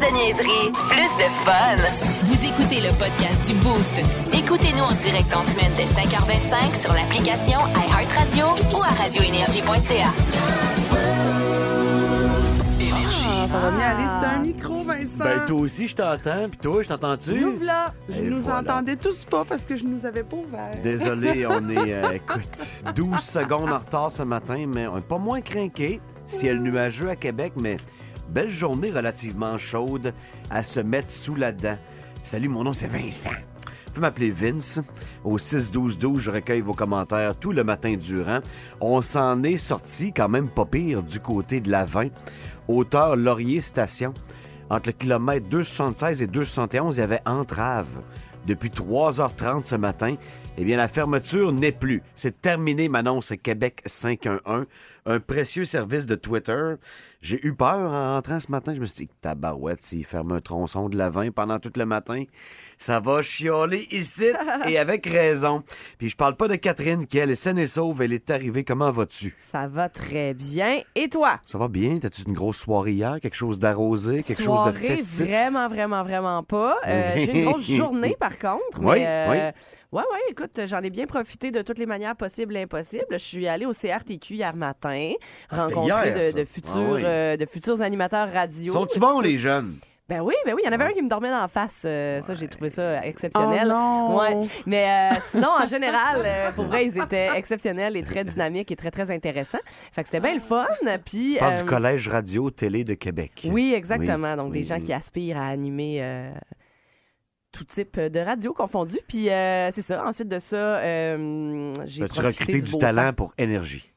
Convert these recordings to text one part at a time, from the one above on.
de niaiserie, plus de fun. Vous écoutez le podcast du Boost. Écoutez-nous en direct en semaine dès 5h25 sur l'application iHeartRadio ou à radioénergie.ca. Ah, ça va bien aller. C'est un micro, Vincent. Ben, toi aussi, je t'entends. Puis toi, je t'entends-tu? Nous voilà. Je Et nous voilà. entendais tous pas parce que je nous avais pas ouvert. Désolé, on est, euh, écoute, 12 secondes en retard ce matin, mais on est pas moins craqué. Ciel nuageux à Québec, mais belle journée relativement chaude à se mettre sous la dent. Salut, mon nom c'est Vincent. Vous pouvez m'appeler Vince. Au 6-12-12, je recueille vos commentaires tout le matin durant. On s'en est sorti quand même pas pire du côté de la 20. Hauteur Laurier Station. Entre le kilomètre 276 et 271, il y avait entrave. Depuis 3h30 ce matin, eh bien, la fermeture n'est plus. C'est terminé, m'annonce Québec 511, un précieux service de Twitter. J'ai eu peur en rentrant ce matin. Je me suis dit, tabarouette, s'il ferme un tronçon de la 20 pendant tout le matin, ça va chialer ici, et avec raison. Puis je parle pas de Catherine, qui elle est saine et sauve, elle est arrivée. Comment vas-tu? Ça va très bien. Et toi? Ça va bien? T'as-tu une grosse soirée hier? Quelque chose d'arrosé? Quelque Soirée, chose de festif? vraiment, vraiment, vraiment pas. Euh, J'ai une grosse journée, par contre. Oui, mais, euh, Ouais, ouais, écoute, j'en ai bien profité de toutes les manières possibles et impossibles. Je suis allée au CRTQ hier matin, Ah, rencontrer hier, de, Ah futurs, oui. euh, de futurs animateurs radio. Sont-ils bons, les jeunes? Ben oui, ben oui, il y en avait un qui me dormait la face. euh, Ça, j'ai trouvé ça exceptionnel. Oh non! Ouais. Mais euh, sinon, en général, euh, pour vrai, ils étaient exceptionnels et très dynamiques et très, très intéressants. Fait que c'était bien le fun. Puis, Tu euh, du Collège Radio Télé de Québec. oui, exactement. Oui, Donc, des gens oui. qui aspirent à animer euh, tout type de radio confondu. Puis, euh, c'est ça. Ensuite de ça, euh, j'ai As-tu recruté du beau talent temps. pour énergie?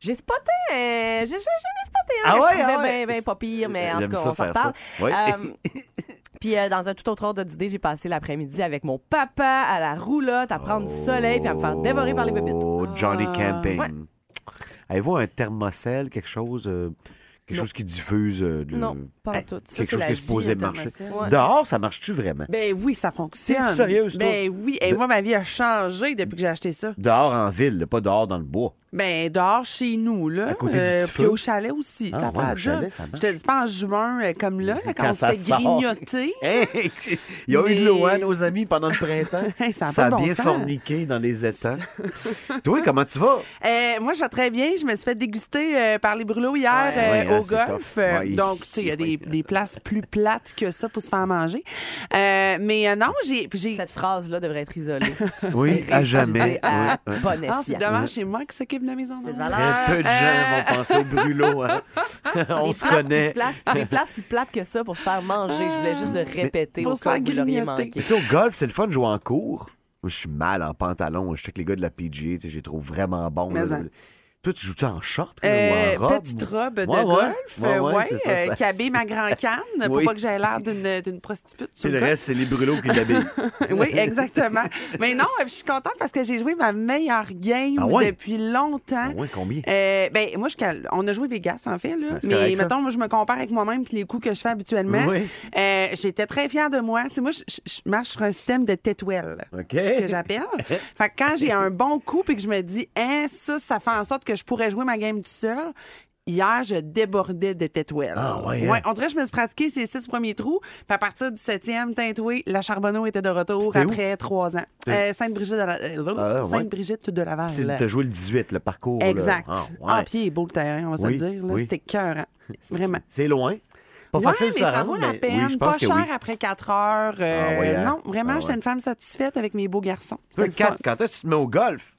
J'ai spoté un... J'ai, j'ai- j'en ai spoté un Ah que ouais, je trouvais ah ouais. bien, bien pas pire, mais en tout cas, ça on s'en parle. ça. Oui. Euh, Puis euh, dans un tout autre ordre d'idée, j'ai passé l'après-midi avec mon papa à la roulotte, à prendre du soleil puis à me faire dévorer par les bébites. Oh, Johnny Ah, Camping. ouais. Avez-vous un thermocelle, quelque chose, euh, quelque Non. chose qui diffuse euh, de- Non, pas en Hey, tout. ça, quelque c'est chose la qui est supposé vie, marcher. Ouais. Dehors, ça marche-tu vraiment? Ben oui, ça fonctionne. T'es sérieuse, toi? Ben oui. Et De- moi, ma vie a changé depuis que j'ai acheté ça. Dehors en ville, là, pas dehors dans le bois. Ben, dehors chez nous, là. À côté du petit puis feu? au chalet aussi. Ah, ça ouais, fait la au job. chalet, ça marche. Je te dis pas en juin, euh, comme là, là, quand, Quand on ça s'était sort. grignoté. Hey, Il y a eu de Mais- l'eau, hein, nos amis, pendant le printemps. Hey, ça a ça bon bien sens. forniqué dans les étangs. Toi, comment tu vas? Euh, moi, je vais très bien. Je me suis fait déguster euh, par les brûlots hier Ouais. euh, Ouais, hein, au c'est golf. tough. Euh, Ouais. Donc, tu sais, il y a des, Des places plus plates que ça pour se faire manger. Euh, mais euh, non, j'ai. j'ai- Cette phrase-là devrait être isolée. Oui, à jamais. À Oui, oui. bon Ah, c'est dommage, c'est moi qui s'occupe de la maison. C'est. Très peu de gens Euh. vont penser au brûlot. hein. On se connaît. Des places plus plates que ça pour se faire manger. Je voulais juste le répéter Pour au cas où vous l'auriez manqué. Mais tu sais, au golf, c'est le fun de jouer en cours. Moi, je suis mal en pantalon. Je sais que les gars de la PGA, je les trouve vraiment bons. Toi, tu joues-tu en short là, Euh, ou en robe? petite robe de Ouais, golf, Ouais, euh, ouais, ouais, c'est ça, euh, ça- qui habille ma grand canne pour Oui. pas que j'aie l'air d'une sur Puis le reste, c'est les brûlots qui l'habillent. oui, exactement. Mais non, je suis contente parce que j'ai joué ma meilleure game Ah depuis longtemps. Ah ouais, combien? Euh, ben moi je on a joué Vegas en fait là, mais correct, mettons moi je me compare avec moi-même puis les coups que je fais habituellement. Oui. J'étais très fière de moi. Tu sais moi je, marche sur un système de tetwell OK. que j'appelle. fait que quand j'ai un bon coup puis que je me dis hein ça ça fait en sorte que je pourrais jouer ma game tout seul. Hier, je débordais de tetwell. Ah, ouais, hein? on dirait que je me suis pratiqué ces six premiers trous. Puis à partir du septième, tintoué, la Charbonneau était de retour après trois ans. Euh, Sainte-Brigitte de, la... euh, Ah, ouais. De Laval. C'est t'as joué le 18, le parcours. là. Exact. Ah, Ah, ouais. puis il est beau le terrain, on va se le dire. là. oui. C'était cœur. Vraiment. C'est loin. Pas Ouais, facile mais ça vaut la peine. oui, pas cher oui. après 4 heures. euh, Ah ouais, hein? Non, vraiment, Ah j'étais ouais. une femme satisfaite avec mes beaux garçons. Toi. Kat, quand est-ce que tu te mets au golf?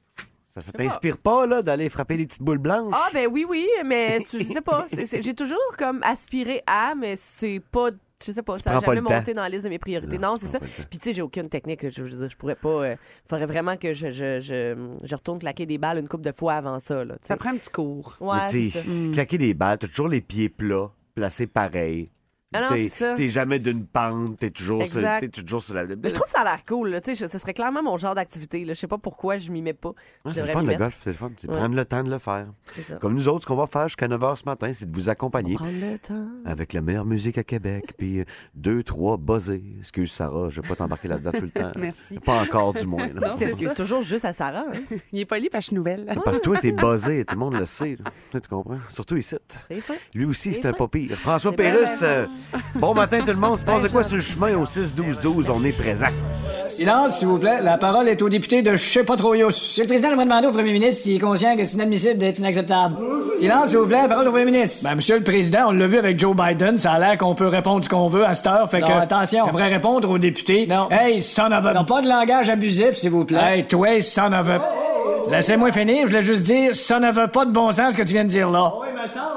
Ça, ça t'inspire pas, là, d'aller frapper des petites boules blanches? Ah, ben oui, oui, mais tu- je sais pas. c'est- c'est- J'ai toujours comme aspiré à, mais c'est pas. Je sais pas, ça n'a pas jamais temps. monté dans la liste de mes priorités. Non, c'est ça. Puis tu sais, j'ai aucune technique. Je veux dire, je pourrais pas. Il faudrait vraiment que je, je, je, je retourne claquer des balles une couple de fois avant ça. Là. Ça prend un petit cours. Ouais, ça. claquer des balles, t'as toujours les pieds plats, placés pareil. Ah non, T'es c'est ça. t'es jamais d'une pente, t'es toujours, sur, Exact. t'es toujours sur la. Mais je trouve que ça a l'air cool. Là. Tu sais, je- Ce serait clairement mon genre d'activité. là. Je sais pas pourquoi je m'y mets pas. Je c'est le fun, le golf, c'est le fun. C'est Ouais. prendre le temps de le faire. C'est ça. Comme nous autres, ce qu'on va faire jusqu'à 9h ce matin, c'est de vous accompagner Prendre le temps. avec la meilleure musique à Québec, puis euh, deux, trois buzzés. Excuse Sarah, je vais pas t'embarquer là-dedans tout le temps. Merci. Pas encore, du moins. là. Non, C'est toujours juste à Sarah. hein. Il est poli parce que je suis nouvelle. Parce que toi, t'es buzzé, tout le monde le sait. Tu comprends? Surtout ici. C'est. Lui aussi, C'est c'est un pas pire. François C'est Bon matin tout le monde, se passe de quoi sur le chemin au 6-12-12? On est présent. Silence, s'il vous plaît. La parole est au député de je sais pas trop yo. Monsieur le Président, j'aimerais demander au premier ministre s'il est conscient que c'est inadmissible d'être inacceptable. Silence, s'il vous plaît. Parole au premier ministre. Ben, monsieur le Président, on l'a vu avec Joe Biden. Ça a l'air qu'on peut répondre ce qu'on veut à cette heure. Fait Non, que. attention. J'aimerais répondre au député. Non. Hey, son of a. Non, pas de langage abusif, s'il vous plaît. Hey, toi, son of a. Laissez-moi finir. Je voulais juste dire, ça ne veut pas de bon sens ce que tu viens de dire là.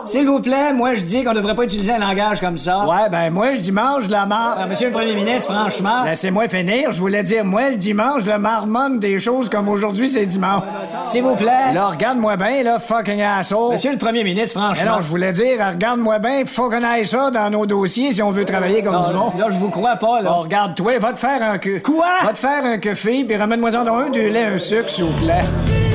S'il vous plaît, moi je dis qu'on devrait pas utiliser un langage comme ça. Ouais, ben moi, le dimanche, la Ah, marre. monsieur le premier ministre, franchement. Laissez-moi finir. Je voulais dire, moi, le dimanche, je marmonne des choses comme aujourd'hui, c'est dimanche. S'il vous plaît. Là, regarde-moi bien, là, fucking asshole. Monsieur le premier ministre, Mais franchement. non, je voulais dire, regarde-moi bien, faut qu'on aille ça dans nos dossiers si on veut travailler comme du monde. là, je vous crois pas, là. Bon, regarde-toi, va te faire un queue. Quoi? Va te faire un café, puis ramène-moi-en donc un, du lait, un sucre, s'il vous plaît. Bye.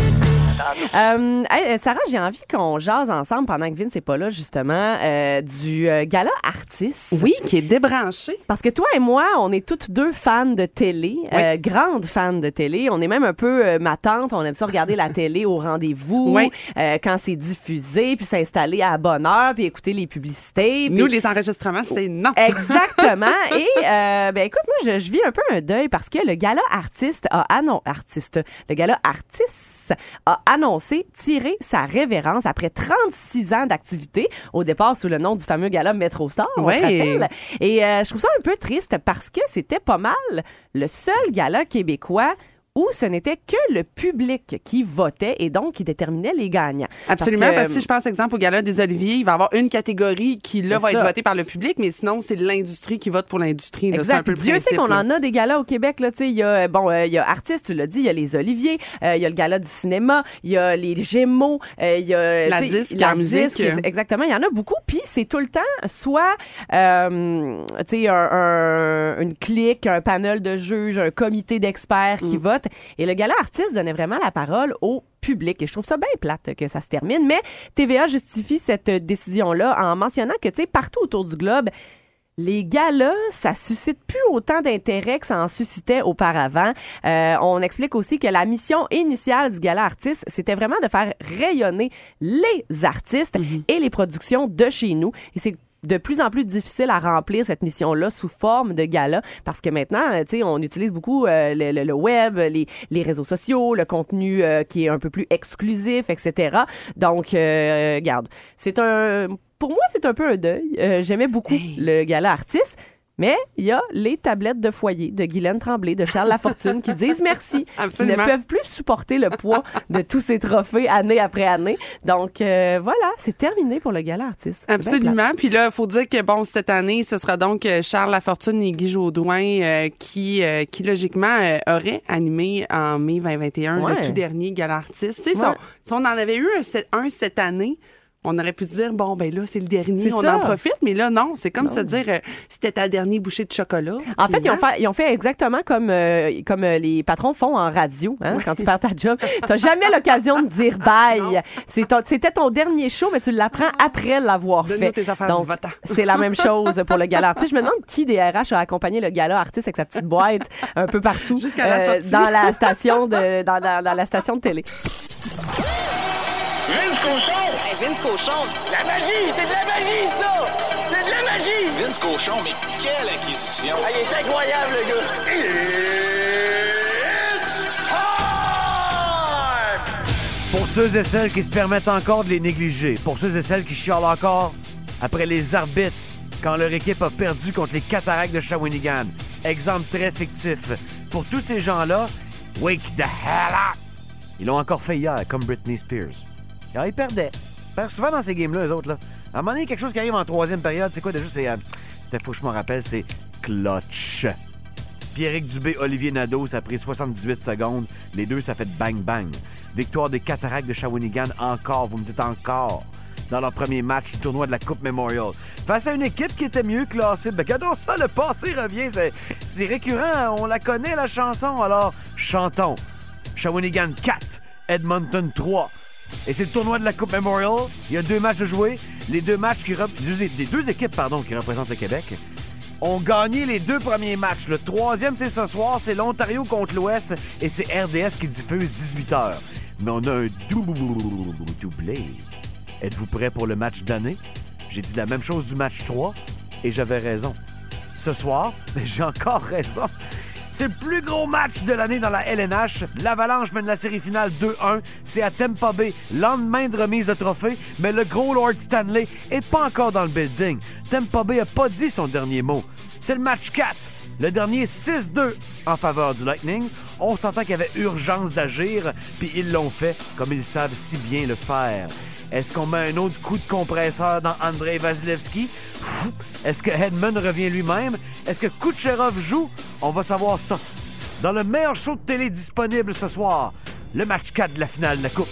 Euh, hey, Sarah, j'ai envie qu'on jase ensemble pendant que Vince n'est pas là, justement, euh, du euh, gala artiste. Oui, qui est débranché. Parce que toi et moi, on est toutes deux fans de télé, euh, grandes fans de télé. On est même un peu euh, ma tante, on aime ça regarder la télé au rendez-vous, Oui. euh, quand c'est diffusé, puis s'installer à bonne heure, puis écouter les publicités. puis- Nous, les enregistrements, c'est non. Exactement. Et euh, ben écoute, moi, je, je vis un peu un deuil parce que le gala artiste a annoncé, artiste, le gala artiste a annoncé tirer sa révérence après 36 ans d'activité, au départ sous le nom du fameux gala Metro Star, on Ouais. se rappelle. Et euh, je trouve ça un peu triste parce que c'était pas mal le seul gala québécois où ce n'était que le public qui votait et donc qui déterminait les gagnants. Absolument, parce que, que, si je pense, exemple, au Gala des Oliviers, il va y avoir une catégorie qui, là, va être votée par le public, mais sinon, c'est l'industrie qui vote pour l'industrie. là. Exact. un peu le Puis Dieu sait qu'on là. en a des galas au Québec. Là, Tu sais, il y a, bon, euh, il y a artistes, tu l'as dit, il y a les Oliviers, euh, il y a le gala du cinéma, il y a les Gémeaux, euh, il y a La disque, la musique. Exactement, il y en a beaucoup. Puis c'est tout le temps soit, euh, tu sais, un, un- une clique, un panel de juges, un comité d'experts Mm. qui Et le gala artiste donnait vraiment la parole au public. Et je trouve ça bien plate que ça se termine. Mais TVA justifie cette décision-là en mentionnant que, tu sais, partout autour du globe, les galas, ça suscite plus autant d'intérêt que ça en suscitait auparavant. Euh, on explique aussi que la mission initiale du gala artiste, c'était vraiment de faire rayonner les artistes et les productions de chez nous. Et c'est de plus en plus difficile à remplir cette mission-là sous forme de gala parce que maintenant, euh, tu sais, on utilise beaucoup euh, le, le- le web, les, les réseaux sociaux, le contenu euh, qui est un peu plus exclusif, etc. Donc, euh, regarde, c'est un, pour moi, c'est un peu un deuil. Euh, J'aimais beaucoup le gala artiste. Mais il y a les tablettes de foyer de Guylaine Tremblay, de Charles Lafortune qui disent merci, qui ne peuvent plus supporter le poids de tous ces trophées année après année. Donc euh, voilà, c'est terminé pour le gala artiste. Absolument. Puis là, il faut dire que bon, cette année, ce sera donc euh, Charles Lafortune et Guy Jodoin euh, qui, euh, qui logiquement auraient animé en mai 2021 Ouais. le tout dernier gala artiste. Tu sais, si, Ouais. on, si on en avait eu un cette année. On aurait pu se dire, bon, ben là, c'est le dernier, on ça. en profite. Mais là, non, c'est comme se dire, euh, c'était ta dernière bouchée de chocolat. En fait, ils ont fait, ils ont fait exactement comme, euh, comme euh, les patrons font en radio, hein, quand tu perds ta job. T'as jamais l'occasion de dire bye. C'est ton- C'était ton dernier show, mais tu l'apprends après l'avoir fait. tes affaires Donc, c'est la même chose pour le gala artiste. Je me demande qui des RH a accompagné le gala artiste avec sa petite boîte un peu partout Jusqu'à la sortie. dans la station de dans, la- dans la station de télé. Vince Cochon! Hey, Vince Cochon, La magie! C'est de la magie, ça! C'est de la magie! Vince Cochon, mais quelle acquisition! Ah, il est incroyable, le gars! It's time! Pour ceux et celles qui se permettent encore de les négliger, pour ceux et celles qui chialent encore après les arbitres quand leur équipe a perdu contre les cataractes de Shawinigan. Exemple très fictif. Pour tous ces gens-là, wake the hell up! Ils l'ont encore fait hier, comme Britney Spears. Alors, ils perdaient. Ils perdent souvent dans ces games-là, eux autres. Là. À un moment donné, quelque chose qui arrive en troisième période, c'est quoi? Déjà? C'est. Euh, faut que je m'en rappelle, c'est clutch. Pierrick Dubé, Olivier Nadeau, ça a pris 78 secondes. Les deux, ça fait bang-bang. Victoire des Cataractes de Shawinigan encore, vous me dites encore, dans leur premier match du tournoi de la Coupe Memorial. Face à une équipe qui était mieux classée. Ben, regardons ça, le passé revient. C'est récurrent, on la connaît, la chanson. Alors, chantons. Shawinigan 4, Edmonton 3. Et c'est le tournoi de la Coupe Memorial. Il y a deux matchs à jouer. Les deux matchs qui deux- équipes pardon, qui représentent le Québec ont gagné les deux premiers matchs. Le troisième, c'est ce soir, c'est l'Ontario contre l'Ouest et c'est RDS qui diffuse 18h. Mais on a un doublé. Êtes-vous prêts pour le match d'année? J'ai dit la même chose du match 3. et j'avais raison. Ce soir, j'ai encore raison. C'est le plus gros match de l'année dans la LNH. L'Avalanche mène la série finale 2-1. C'est à Tampa Bay, lendemain de remise de trophée, mais le gros Lord Stanley est pas encore dans le building. Tampa Bay a pas dit son dernier mot. C'est le match 4. Le dernier 6-2 en faveur du Lightning. On s'entend qu'il y avait urgence d'agir, puis ils l'ont fait comme ils savent si bien le faire. Est-ce qu'on met un autre coup de compresseur dans Andrei Vasilevski? Est-ce que Hedman revient lui-même? Est-ce que Kucherov joue? On va savoir ça. Dans le meilleur show de télé disponible ce soir, le match 4 de la finale de la Coupe.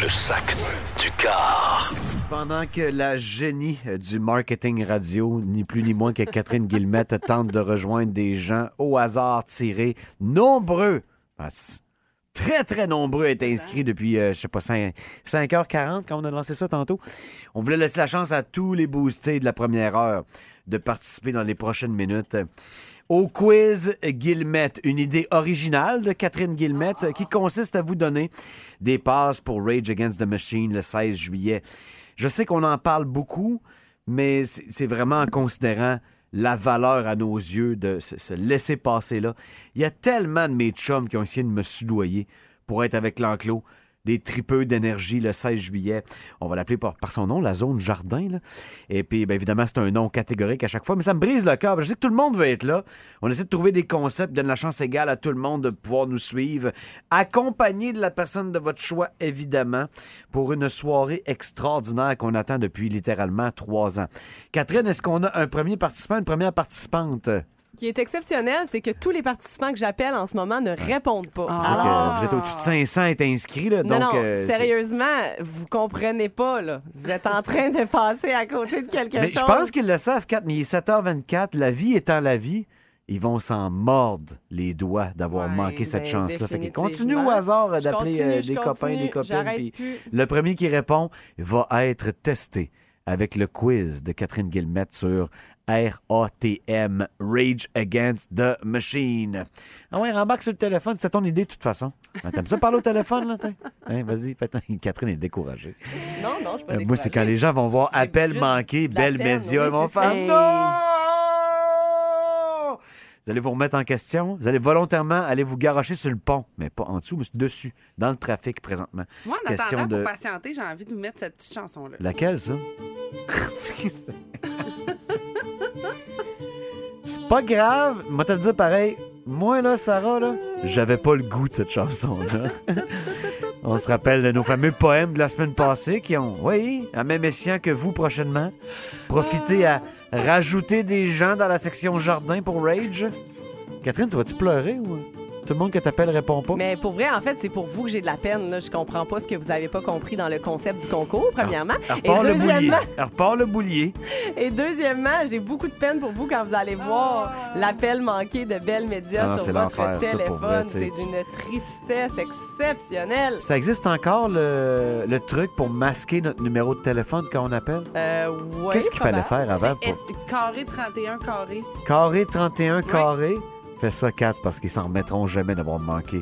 Le sac du car. Pendant que la génie du marketing radio, ni plus ni moins que Catherine Guillemette, tente de rejoindre des gens au hasard tirés, nombreux, ah, très très nombreux à être inscrits depuis, euh, je sais pas, 5, h 40 quand on a lancé ça tantôt. On voulait laisser la chance à tous les boostés de la première heure de participer dans les prochaines minutes. Au quiz Guillemette, une idée originale de Catherine Guillemette qui consiste à vous donner des passes pour Rage Against the Machine le 16 juillet. Je sais qu'on en parle beaucoup, mais c'est vraiment en considérant la valeur à nos yeux de se, se laisser passer là. Il y a tellement de mes chums qui ont essayé de me soudoyer pour être avec l'enclos. Des tripeux d'énergie le 16 juillet. On va l'appeler par, son nom, la zone jardin. Et puis, bien évidemment, c'est un nom catégorique à chaque fois, mais ça me brise le cœur. Je sais que tout le monde veut être là. On essaie de trouver des concepts, donne la chance égale à tout le monde de pouvoir nous suivre, accompagné de la personne de votre choix, évidemment, pour une soirée extraordinaire qu'on attend depuis littéralement trois ans. Catherine, est-ce qu'on a un premier participant, une première participante? Ce qui est exceptionnel, c'est que tous les participants que j'appelle en ce moment ne répondent pas. C'est que vous êtes au-dessus de 500 est inscrits, là, Non, donc... non, euh, c'est- sérieusement, vous comprenez pas, là. Vous êtes en train de passer à côté de quelque Mais chose. je pense qu'ils le savent, 4, mais il est 7h24. La vie étant la vie, ils vont s'en mordre les doigts d'avoir Ouais, manqué cette ben, chance-là. Fait que définitivement. continue au hasard euh, Je d'appeler continue, euh, je des copains, continue, des copines. j'arrête puis plus. le premier qui répond va être testé avec le quiz de Catherine Guillemette sur RATM, Rage Against the Machine. Ah ouais, rembarque sur le téléphone, c'est ton idée de toute façon. Ah, T'aimes ça parler au téléphone, là? Hein, vas-y, Catherine est découragée. Non, non, je suis pas Euh, moi, c'est quand découragée. les gens vont voir appel manqué, belle peine, média, oui, ils vont faire non! Vous allez vous remettre en question. Vous allez volontairement aller vous garocher sur le pont, mais pas en dessous, mais dessus, dans le trafic présentement. Moi, en Question attendant, de- pour patienter, j'ai envie de vous mettre cette petite chanson-là. Laquelle, ça? C'est- pas grave. Moi, te le dire pareil. Moi, là, Sarah, là, j'avais pas le goût de cette chanson-là. On se rappelle de nos fameux poèmes de la semaine passée qui ont, oui, à même escient que vous prochainement, profité à rajouter des gens dans la section jardin pour Rage. Catherine, tu vas-tu pleurer ou? Tout le monde que t'appelles répond pas? Mais pour vrai, en fait, c'est pour vous que j'ai de la peine. Là. Je comprends pas ce que vous avez pas compris dans le concept du concours, premièrement. Elle et, repart le boulier. deuxièmement, Elle repart le boulier. et deuxièmement, j'ai beaucoup de peine pour vous quand vous allez voir l'appel manqué de Belle Média Ah sur votre téléphone. c'est d'une tristesse exceptionnelle. Ça existe encore le, le truc pour masquer notre numéro de téléphone quand on appelle? Euh, ouais, Qu'est-ce qu'il fallait faire avant? Pour... et- carré 31 carré. Carré 31 carré. Fais ça 4 parce qu'ils s'en remettront jamais d'avoir manqué.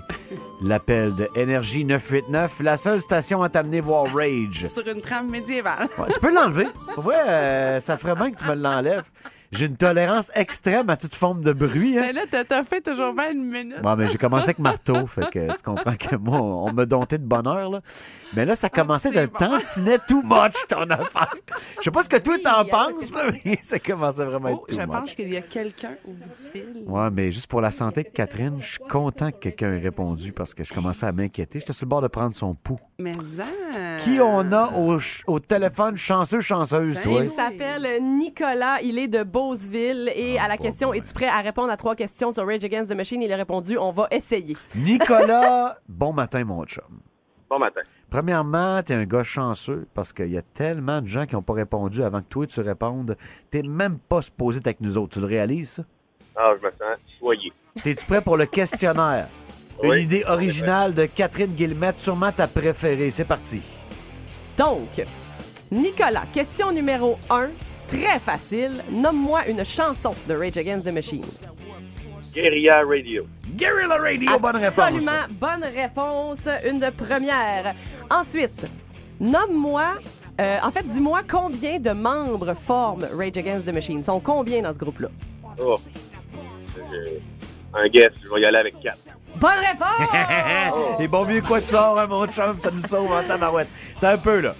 L'appel de Énergie 989, la seule station à t'amener voir Rage. Sur une trame médiévale. Ouais, tu peux l'enlever. Pour vrai, euh, ça ferait bien que tu me l'enlèves. J'ai une tolérance extrême à toute forme de bruit. Hein. Mais là, t'as t'as fait toujours bien une minute. Bon, mais j'ai commencé avec marteau, fait que tu comprends que moi, on me domptait de bonheur, là. Mais là, ça commençait c'est de bon. too much, ton affaire. Je sais pas ce que toi t'en Oui, penses, là, mais ça commençait vraiment à être Oh, too je much. pense qu'il y a quelqu'un au bout du fil. Ouais, mais juste pour la santé de Catherine, je suis content que quelqu'un ait répondu parce que je commençais à m'inquiéter. J'étais sur le bord de prendre son pouls. Mais ça. Qui on a au, ch- au téléphone chanceux, chanceuse, Ben, toi? Il s'appelle Nicolas, il est de Beauceville et à la bon, question bon, Es-tu prêt à répondre à trois questions sur Rage Against the Machine? Il a répondu On va essayer. Nicolas, bon matin, mon chum. Bon matin. Premièrement, t'es un gars chanceux parce qu'il y a tellement de gens qui n'ont pas répondu avant que toi tu répondes. T'es même pas supposé être avec nous autres. Tu le réalises, ça? Ah, je me sens choyé. T'es-tu prêt pour le questionnaire? Une Oui. idée originale de Catherine Guillemette, sûrement ta préférée. C'est parti. Donc, Nicolas, question numéro 1, très facile. Nomme-moi une chanson de Rage Against the Machine. Guerilla Radio. Guerrilla Radio, bonne réponse. Absolument, bonne réponse. Une de première. Ensuite, nomme-moi Euh, en fait, dis-moi combien de membres forment Rage Against the Machine? Ils sont combien dans ce groupe-là? Oh. J'ai Un guess, je vais y aller avec 4. Bonne réponse! Et bon mieux quoi tu sors, hein, mon chum, ça nous sauve en tabarouette. T'as un peu, là.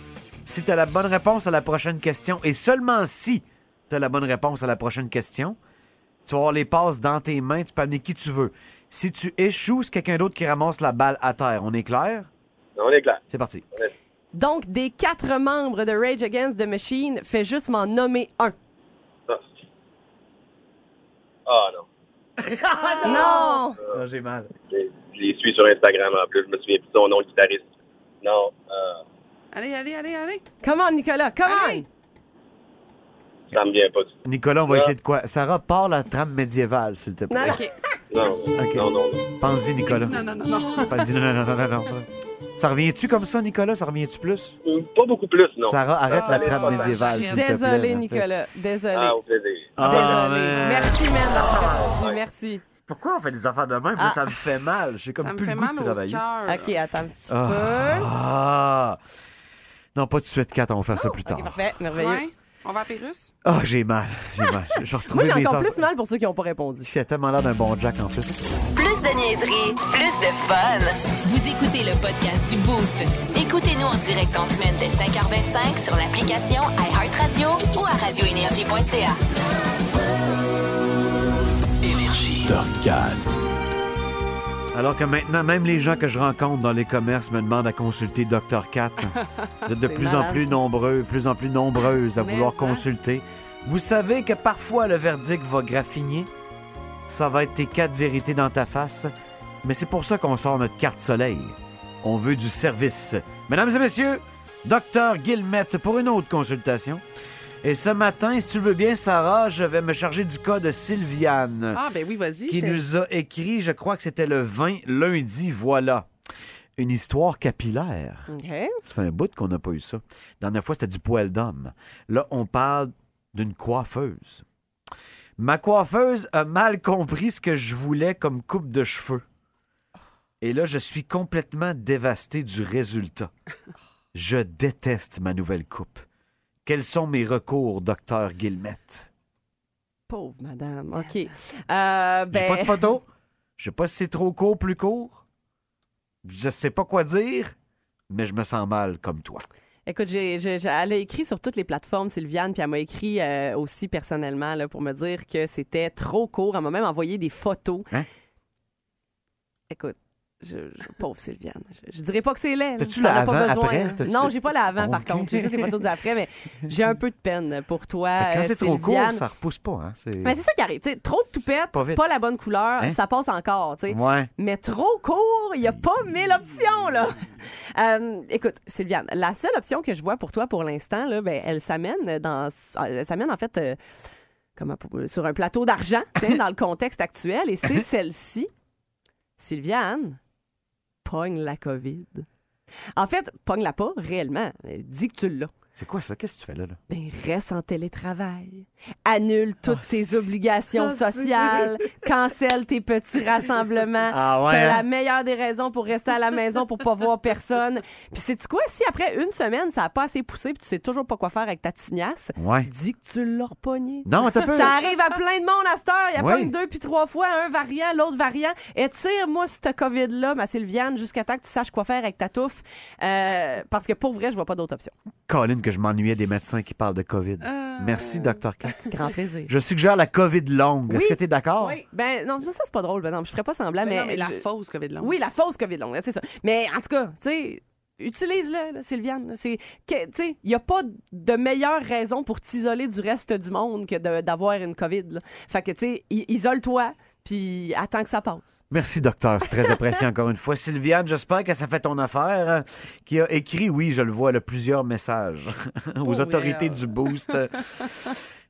Si t'as la bonne réponse à la prochaine question, et seulement si t'as la bonne réponse à la prochaine question, tu vas avoir les passes dans tes mains, tu peux amener qui tu veux. Si tu échoues, c'est quelqu'un d'autre qui ramasse la balle à terre. On est clair? On est clair. C'est parti. Donc, des quatre membres de Rage Against the Machine, fais juste m'en nommer un. Ah non. Non! Ah, J'ai mal. Je je les suis sur Instagram en plus. Je me souviens plus de son nom, le guitariste. Non. Euh, Allez, allez, allez, allez. Comment, Nicolas? Comment? Allez. ça me vient pas du tout. Nicolas, on va Ah. essayer de quoi? Sarah, parle la trame médiévale, s'il te plaît. Non, non. OK. Non, non, non. non. Pense-y, Nicolas. Non, non, non, non. Non, non, non, non, non. Ça revient-tu comme ça, Nicolas? Ça revient-tu plus? Euh, Pas beaucoup plus, non. Sarah, arrête Ah, la mais trame médiévale, s'il te plaît. Désolé, Merci. Nicolas. Désolé. Ah, au plaisir. Ah, Désolé. man. Merci, man. Ah. répondu. Merci. Pourquoi on fait des affaires de même? Moi, Ah. ça me fait mal. J'ai comme Ça me plus fait le goût mal de travailler. OK, attends un petit Ah. peu. Non, pas tout de suite, Kat. On va faire ça plus tard. OK, parfait. Merveilleux. Ouais. On va à Pérus? Ah, j'ai mal. J'ai mal. Je vais Moi, j'ai mes encore sens. plus mal pour ceux qui n'ont pas répondu. C'est tellement l'air d'un bon Jack en plus. Plus de niaiserie, plus de fun. Vous écoutez le podcast du Boost. Écoutez-nous en direct en semaine dès 5h25 sur l'application iHeartRadio ou à radioénergie.ca. Dr. Alors que maintenant, même les gens que je rencontre dans les commerces me demandent à consulter Dr. Cat. Vous êtes de plus en plus nombreux, plus en plus nombreuses à Mais vouloir ça. consulter. Vous savez que parfois le verdict va graffiner. Ça va être tes quatre vérités dans ta face. Mais c'est pour ça qu'on sort notre carte soleil. On veut du service. Mesdames et messieurs, Dr. Guillemette pour une autre consultation. Et ce matin, si tu veux bien, Sarah, je vais me charger du cas de Sylviane Ah, ben oui, vas-y. qui nous a écrit, je crois que c'était le 20 lundi, voilà. Une histoire capillaire. OK. Ça fait un bout qu'on n'a pas eu ça. La dernière fois, c'était du poil d'homme. Là, on parle d'une coiffeuse. Ma coiffeuse a mal compris ce que je voulais comme coupe de cheveux. Et là, je suis complètement dévasté du résultat. Je déteste ma nouvelle coupe. Quels sont mes recours, docteur Guillemette? Pauvre madame. OK. Euh, J'ai ben... pas de photo? Je sais pas si c'est trop court, plus court. Je sais pas quoi dire, mais je me sens mal comme toi. Écoute, j'ai, j'ai- j'ai- elle a écrit sur toutes les plateformes, Sylviane, puis elle m'a écrit euh, aussi personnellement là, pour me dire que c'était trop court. Elle m'a même envoyé des photos. Hein? Écoute, je, je- pauvre Sylviane. Je, je dirais pas que c'est laid. T'as-tu pas avant, besoin, après? Non, j'ai pas l'avant par Ok. contre. J'ai juste les photos d'après, mais j'ai un peu de peine pour toi. Fait quand euh, c'est trop court, ça repousse pas. Hein? C'est... Mais c'est ça qui arrive. trop de toupette, pas pas, la bonne couleur, Hein? ça passe encore. tu sais. Ouais. Mais trop court, il n'y a pas mille options, là. Euh, écoute, Sylviane, la seule option que je vois pour toi pour l'instant, là, ben, elle s'amène dans. Elle s'amène, en fait, euh, pour- sur un plateau d'argent, dans le contexte actuel, et c'est celle-ci. Sylviane, pogne la COVID. En fait, pogne-la pas réellement. Dis que tu l'as. C'est quoi ça? Qu'est-ce que tu fais là? là? Ben, reste en télétravail. Annule toutes Ah, tes c'est- obligations Ah, sociales. Cancelle tes petits rassemblements. Ah ouais, T'as hein? la meilleure des raisons pour rester à la maison pour pas voir personne. Puis c'est quoi? Si après une semaine, ça a pas assez poussé puis tu sais toujours pas quoi faire avec ta tignasse, Ouais. dis que tu l'as repogné. Non, t'as peu. Ça arrive à plein de monde à cette heure. Il y a pas une deux puis trois fois, un variant, l'autre variant. Et tire-moi cette COVID-là, ma Sylviane, jusqu'à temps que tu saches quoi faire avec ta touffe. Euh, parce que pour vrai, je vois pas d'autre option. Colin, que je m'ennuyais des médecins qui parlent de COVID. Euh, Merci, docteur Cat. Grand plaisir. Je suggère la COVID longue. Est-ce que tu es d'accord? Oui. Ben non, ça, ça, c'est pas drôle. Ben non, je ferais pas semblant, Mais, mais, non, mais la fausse COVID longue. Oui, la fausse COVID longue, c'est ça. Mais en tout cas, tu sais, utilise-le, Sylviane. C'est que, tu sais, il y a pas de meilleure raison pour t'isoler du reste du monde que d'avoir une COVID. là. Fait que, tu sais, isole-toi, puis attends que ça passe. Merci, docteur. C'est très apprécié encore une fois. Sylviane, j'espère que ça fait ton affaire, euh, qui a écrit, oui, je le vois, plusieurs messages aux Oh, autorités du Boost.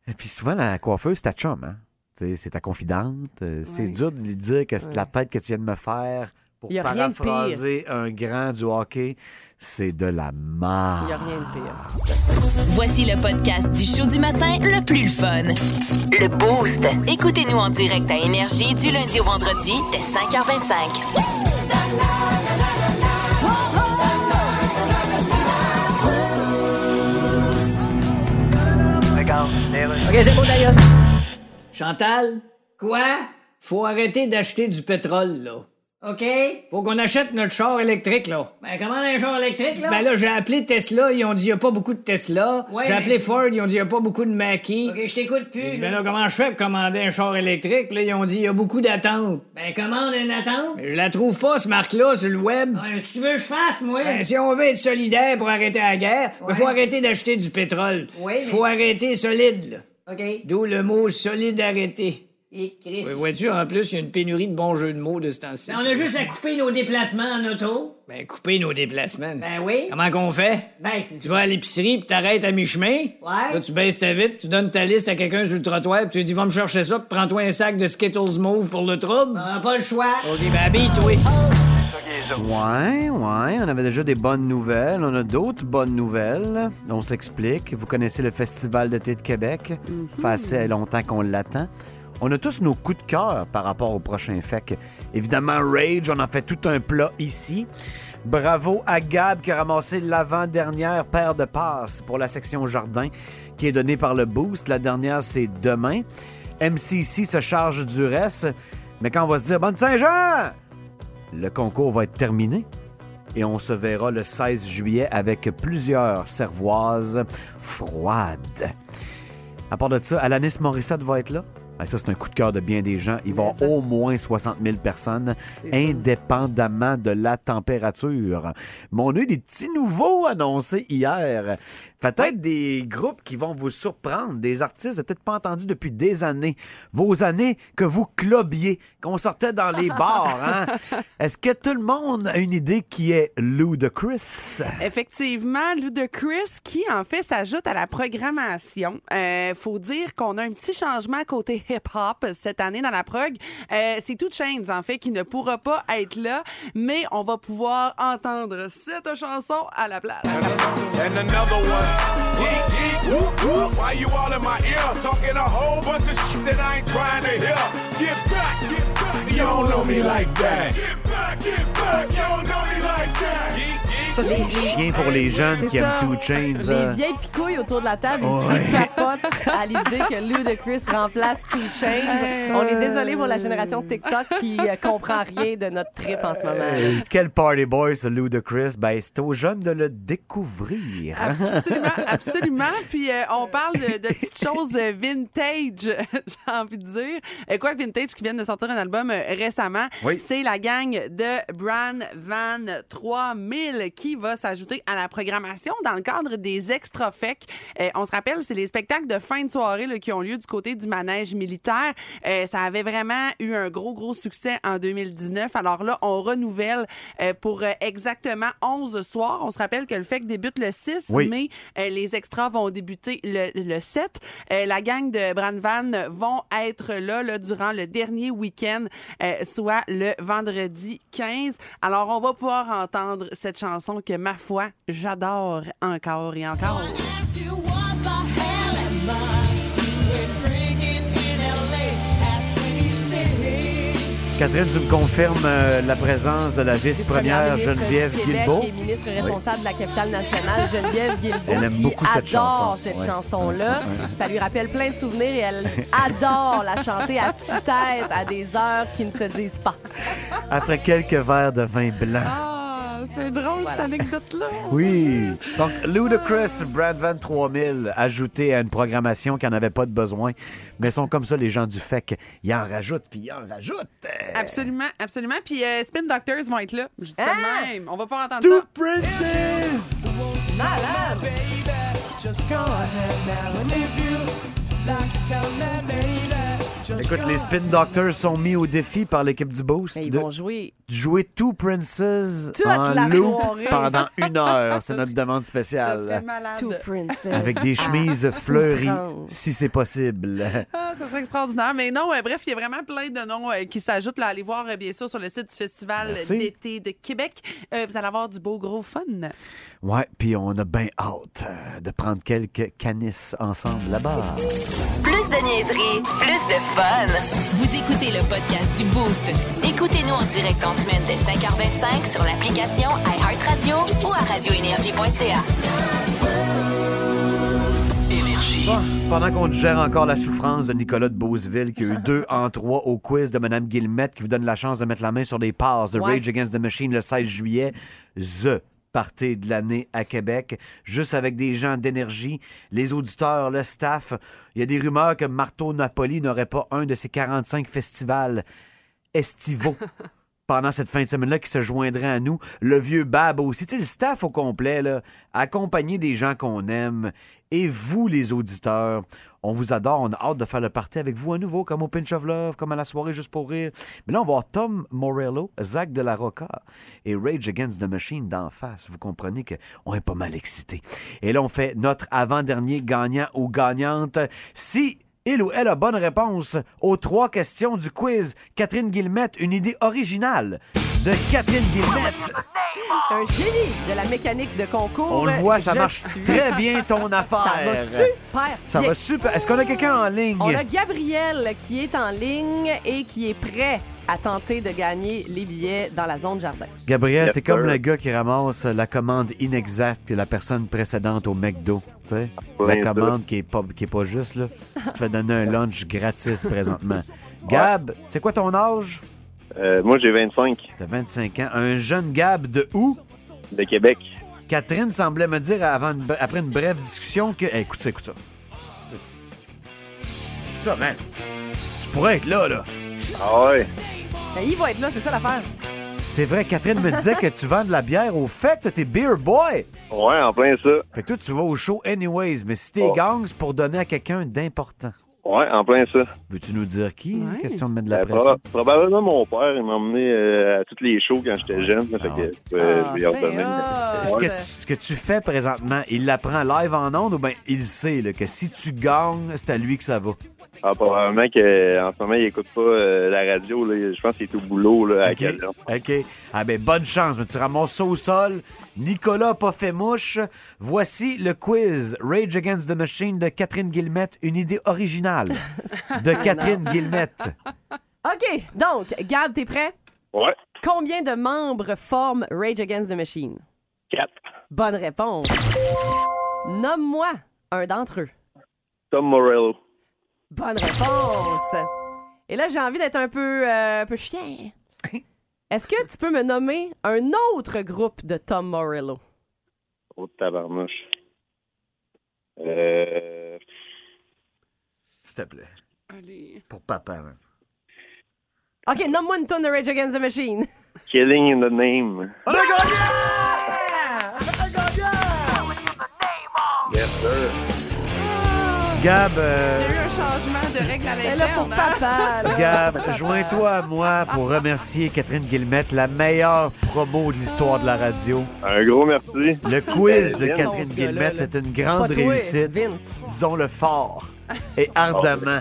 Et puis souvent, la coiffeuse, c'est ta chum, hein? Tu sais, C'est ta confidente. Euh, C'est dur de lui dire que c'est la tête que tu viens de me faire pour Y a rien de pire. paraphraser un grand du hockey. C'est de la marre. Il n'y a rien de pire. Voici le podcast du show du matin le plus fun. Le Boost. Écoutez-nous en direct à Énergie du lundi au vendredi dès 5h25. OK, c'est bon, d'ailleurs. Chantal? Quoi? Faut arrêter d'acheter du pétrole, là. OK? Faut qu'on achète notre char électrique, là. Ben, comment un char électrique, là? Ben là, j'ai appelé Tesla, ils ont dit y a pas beaucoup de Tesla. j'ai appelé Ford, ils ont dit y a pas beaucoup de Mackie. OK, je t'écoute plus. Dit, ben là, comment je fais pour commander un char électrique? Là, ils ont dit y a beaucoup d'attentes. Ben, commande une attente. Ben, je la trouve pas, ce marque-là, sur le web. Ouais, si tu veux que je fasse, moi. Ben, si on veut être solidaire pour arrêter la guerre, il faut arrêter d'acheter du pétrole. Oui, Faut arrêter solide, là. OK. D'où le mot solidarité. Et Chris. Ouais, Vois-tu, en plus, il y a une pénurie de bons jeux de mots de ce temps-ci. Ben, on a juste à couper nos déplacements en auto. Ben, couper nos déplacements. Ben oui. Comment qu'on fait? Ben, tu Tu vas à l'épicerie puis t'arrêtes à mi-chemin. Ouais. Là, tu baisses ta vitre, tu donnes ta liste à quelqu'un sur le trottoir puis tu lui dis, va me chercher ça puis prends-toi un sac de Skittles Mauve pour le trouble. On n'a pas le choix. OK, ben habille-toi. Ouais, ouais, on avait déjà des bonnes nouvelles. On a d'autres bonnes nouvelles. On s'explique. Vous connaissez le Festival d'été de Québec. Ça fait assez longtemps qu'on l'attend. On a tous nos coups de cœur par rapport au prochain FEC. Évidemment, Rage, on en fait tout un plat ici. Bravo à Gab qui a ramassé l'avant-dernière paire de passes pour la section jardin qui est donnée par le Boost. La dernière, c'est demain. MCC se charge du reste. Mais quand on va se dire Bonne Saint-Jean! Le concours va être terminé et on se verra le 16 juillet avec plusieurs cervoises froides. À part de ça, Alanis Morissette va être là. Ça, c'est un coup de cœur de bien des gens. Il va au moins 60 000 personnes, indépendamment de la température. Mais on a eu des petits nouveaux annoncés hier. Peut-être des groupes qui vont vous surprendre, des artistes que peut-être pas entendus depuis des années. Vos années que vous clubiez, qu'on sortait dans les bars. Hein? Est-ce que tout le monde a une idée qui est Ludacris? Effectivement, Ludacris qui en fait s'ajoute à la programmation. Euh, faut dire qu'on a un petit changement côté hip-hop cette année dans la prog. Euh, c'est Two Chains en fait qui ne pourra pas être là, mais on va pouvoir entendre cette chanson à la place. Ça, c'est chien pour les jeunes qui aiment. Two Chains. Les euh. vieilles picouilles autour de la table Ouais. ici capotent à l'idée que Ludacris remplace Two Chains. On est désolé pour la génération TikTok qui euh, comprend rien de notre trip en ce moment. Euh, Quel party boy, ce Ludacris? Ben, c'est aux jeunes de le découvrir. Absolument, absolument. Puis euh, on parle de, de petites choses vintage, j'ai envie de dire. Euh, quoi que vintage qui viennent de sortir un album euh, récemment, Oui. c'est la gang de Bran Van 3000 qui va s'ajouter à la programmation dans le cadre des extra fec. Euh, on se rappelle, c'est les spectacles de fin de soirée là, qui ont lieu du côté du manège militaire. Euh, ça avait vraiment eu un gros gros succès en 2019. Alors là, on renouvelle euh, pour exactement 11 soirs. On se rappelle que le FEC débute le 6 Oui. mai. Les extras vont débuter le, le 7. Euh, la gang de Brandvan vont être là, là durant le dernier week-end, soit le vendredi 15. Alors, on va pouvoir entendre cette chanson que, ma foi, j'adore encore et encore. Catherine, tu me confirmes euh, la présence de la vice-première Geneviève Guilbeault? et ministre responsable de la capitale nationale, Geneviève Guilbeault, Elle aime qui beaucoup cette adore chanson. cette Ouais. chanson-là. Ça lui rappelle plein de souvenirs et elle adore la chanter à tue-tête à des heures qui ne se disent pas. Après quelques verres de vin blanc. Ah, c'est drôle cette anecdote-là. Oui. Donc, Ludacris, Brad Van 3000, ajouté à une programmation qui n'en avait pas de besoin. Mais sont comme ça, les gens du FEC. Ils en rajoutent, puis ils en rajoutent. Absolument, absolument. Puis euh, Spin Doctors vont être là. Je dis ça de Ah! même. On va pas entendre Two ça. Princes! Malade! Écoute, les Spin Doctors sont mis au défi par l'équipe du Boost Mais ils de vont jouer jouer Two Princes Toute en la loop soirée. pendant une heure. C'est notre demande spéciale. Two Princess. Avec des à chemises fleuries, si c'est possible. Ah, ça serait extraordinaire. Mais non, euh, bref, il y a vraiment plein de noms euh, qui s'ajoutent. Allez voir, euh, bien sûr, sur le site du Festival Merci. d'été de Québec. Euh, vous allez avoir du beau gros fun. Ouais, puis on a bien hâte euh, de prendre quelques canisses ensemble là-bas. Plus de niaiserie, plus de fun. Vous écoutez le podcast du Boost. Écoutez-nous en direct en semaine dès 5h25 sur l'application iHeartRadio ou à radioénergie.ca. Énergie. Pendant qu'on gère encore la souffrance de Nicolas de Beauceville, qui a eu deux en trois au quiz de Mme Guillemette, qui vous donne la chance de mettre la main sur des passes de Ouais. Rage Against the Machine le 16 juillet, The party de l'année à Québec, juste avec des gens d'énergie, les auditeurs, le staff. Il y a des rumeurs que Marteau Napoli n'aurait pas un de ses 45 festivals estivaux pendant cette fin de semaine-là qui se joindrait à nous. Le vieux Bab aussi. Tu sais, le staff au complet, là, accompagné des gens qu'on aime. Et vous, les auditeurs, on vous adore. On a hâte de faire le party avec vous à nouveau, comme au Pinch of Love, comme à la soirée Juste pour rire. Mais là, on va voir Tom Morello, Zach de la Rocca et Rage Against the Machine d'en face. Vous comprenez qu'on est pas mal excités. Et là, on fait notre avant-dernier gagnant ou gagnante. Si il ou elle a bonne réponse aux trois questions du quiz. Catherine Guillemette, une idée originale de Catherine Guillemette. Un génie de la mécanique de concours. On le voit, ça Je marche suis. très bien ton affaire. Ça va super Ça bien. va super. Est-ce qu'on a quelqu'un en ligne? On a Gabriel qui est en ligne et qui est prêt à tenter de gagner les billets dans la zone jardin. Gabriel, Yes, t'es comme sir. le gars qui ramasse la commande inexacte que la personne précédente au McDo. Tu sais? Ouais, la ça. commande qui est, pas, qui est pas juste, là. Tu te fais donner un lunch gratis présentement. Gab, c'est quoi ton âge? Euh, moi, j'ai 25 T'as 25 ans. Un jeune Gab de où? de Québec. Catherine semblait me dire avant une- après une brève discussion que. Hey, écoute ça, écoute ça. Écoute ça, man. Tu pourrais être là, là. Ah ouais. Ben, il va être là, c'est ça l'affaire. C'est vrai, Catherine me disait que tu vends de la bière au fait, t'es beer boy. Ouais, en plein ça. Fait que toi, tu vas au show anyways, mais si t'es Oh. gang, c'est pour donner à quelqu'un d'important. Ouais, en plein ça. Veux-tu nous dire qui? Ouais. Question de mettre de la Euh, pression. proba- probablement mon père, il m'a emmené euh, à tous les shows quand j'étais jeune. là, fait Ah que euh, Ah, je vais Ce que, tu, ce que tu fais présentement, il l'apprend live en ondes ou bien il sait là, que si tu gagnes, c'est à lui que ça va? Ah, probablement qu'en ce moment, il écoute pas euh, la radio. Là. Je pense qu'il est au boulot là, à OK. Ah ben, bonne chance, mais tu ramasses ça au sol? Nicolas a pas fait mouche. Voici le quiz Rage Against the Machine de Catherine Guillemette, une idée originale de Catherine Guillemette. OK, donc, Gab, t'es prêt? Ouais, Combien de membres forment Rage Against the Machine? 4. Bonne réponse. Nomme-moi un d'entre eux. Tom Morello. Bonne réponse. Et là, j'ai envie d'être un peu, euh, un peu chien. Est-ce que tu peux me nommer un autre groupe de Tom Morello? Oh, tabarnouche. Euh... S'il te plaît. Allez. Pour papa. hein. OK, nomme-moi une tonne de Rage Against the Machine. Killing in the Name. On a gagné! On a gagné! Yes, sir. Gab, euh, de à là pour hein? papa. là. Gab, joins-toi à moi pour remercier Catherine Guillemette, la meilleure promo de l'histoire de la radio. Un gros merci. Le quiz de Catherine Guillemette, c'est une Pas grande toi, réussite. Vince. Disons-le fort et ardemment.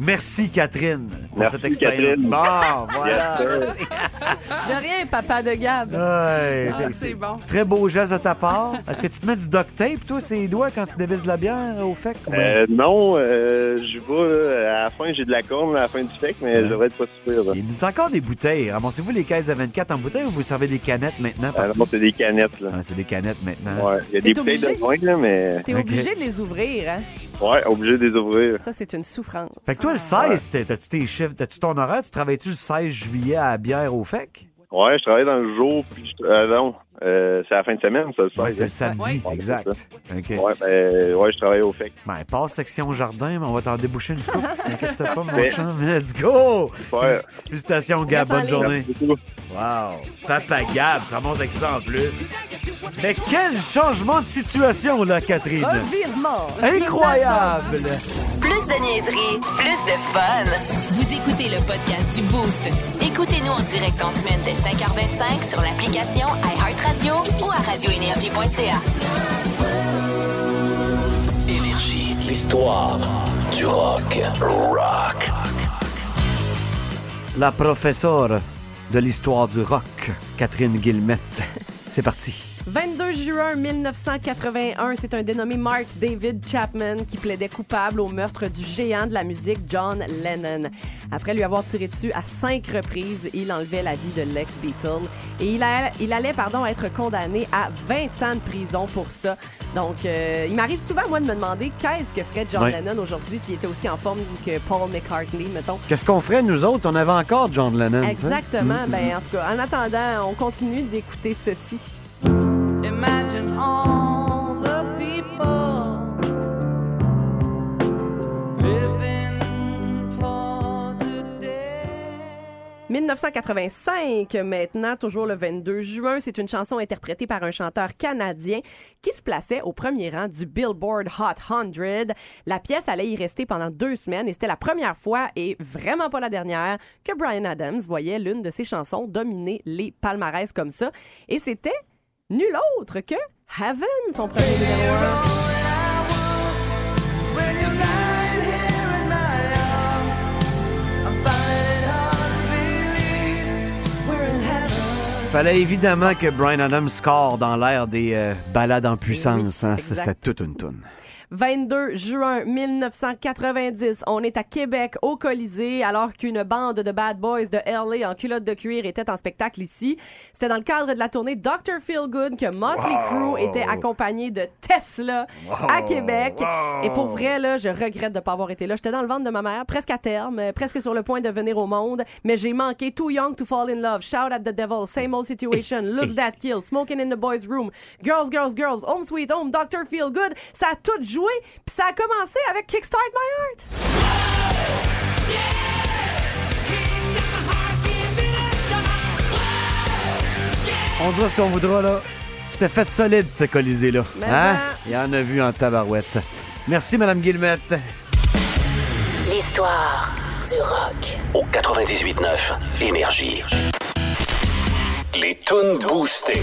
Merci Catherine pour Merci, cette expérience. Catherine. Bon, voilà. De rien, papa de Gab. Ouais, Ah, c'est bon. Très beau geste de ta part. Est-ce que tu te mets du duct tape, toi, ses doigts, quand tu dévises de la bière au bien- Euh, non, euh, je vais là, à la fin, j'ai de la corne à la fin du fake, mais je devrais être pas super. Il nous a encore des bouteilles. Ramassez-vous les caisses de 24 en bouteille ou vous servez des canettes maintenant? Ah, partout? c'est des canettes. Là. Ah, c'est des canettes maintenant. Ouais, il y a des bouteilles de vin, là, mais T'es Ok. obligé de les ouvrir, hein? Ouais, obligé de les ouvrir. Ça, c'est une souffrance. Fait que toi, le 16, t'es- t'as-tu tes chiffres, t'as-tu ton horaire? Tu travailles-tu le 16 juillet à la bière au FEC? Ouais, je travaille dans le jour, puis je... euh, non, euh, c'est la fin de semaine, ça, le Ouais, 16, c'est le samedi, Ouais. exact. Ouais, OK. Ouais, ben, ouais, je travaille au FEC. Ben, passe section jardin, mais on va t'en déboucher une coupe. T'inquiète pas, mon Mais- chum. Let's go! Ouais. Félicitations, Gab. Bonne journée. Merci beaucoup. Wow! Papa Gab, ça remonte avec ça en plus. Mais quel changement de situation, là, Catherine! Un virement. Incroyable! Plus de niaiserie, plus de fun. Vous écoutez le podcast du Boost. Écoutez-nous en direct en semaine dès 5h25 sur l'application iHeartRadio ou à radioénergie.ca. Énergie. L'histoire du rock. Rock. La professeure de l'histoire du rock, Catherine Guillemette. C'est parti. 22 juin 1981, c'est un dénommé Mark David Chapman qui plaidait coupable au meurtre du géant de la musique John Lennon. Après lui avoir tiré dessus à cinq reprises, il enlevait la vie de l'ex-Beatle et il, a- il allait pardon, être condamné à 20 ans de prison pour ça. Donc, euh, il m'arrive souvent, moi, de me demander qu'est-ce que ferait John Ouais. Lennon aujourd'hui s'il était aussi en forme que Paul McCartney, mettons. Qu'est-ce qu'on ferait, nous autres, si on avait encore John Lennon? Exactement. Mm, Ben, en tout cas, en attendant, on continue d'écouter ceci. Imagine all the people living for today. 1985, maintenant, toujours le 22 juin. C'est une chanson interprétée par un chanteur canadien qui se plaçait au premier rang du Billboard Hot 100. La pièce allait y rester pendant deux semaines et c'était la première fois et vraiment pas la dernière que Brian Adams voyait l'une de ses chansons dominer les palmarès comme ça. Et c'était nul autre que Heaven, son premier numéro. Fallait évidemment que Brian Adams score dans l'ère des euh, balades en puissance. hein. C'était toute une toune. 22 juin 1990, on est à Québec au Colisée alors qu'une bande de bad boys de LA en culotte de cuir était en spectacle ici. C'était dans le cadre de la tournée Dr. Feelgood que Motley Wow. Crue était accompagné de Tesla à Québec. Et pour vrai là, je regrette de pas avoir été là. J'étais dans le ventre de ma mère, presque à terme, presque sur le point de venir au monde, mais j'ai manqué Too Young to Fall in Love, Shout at the Devil, Same Old Situation, Looks That Kill, Smoking in the Boys Room, Girls, Girls, Girls, Home Sweet Home, Dr. Feelgood. Ça a tout joué, puis ça a commencé avec Kickstart My Heart. On dira ce qu'on voudra, là. C'était fait solide, ce Colisée-là. Mais Hein? ben. Il y en a vu en tabarouette. Merci, Madame Guillemette. L'histoire du rock. Au 98.9 Énergie. Les tunes boostées.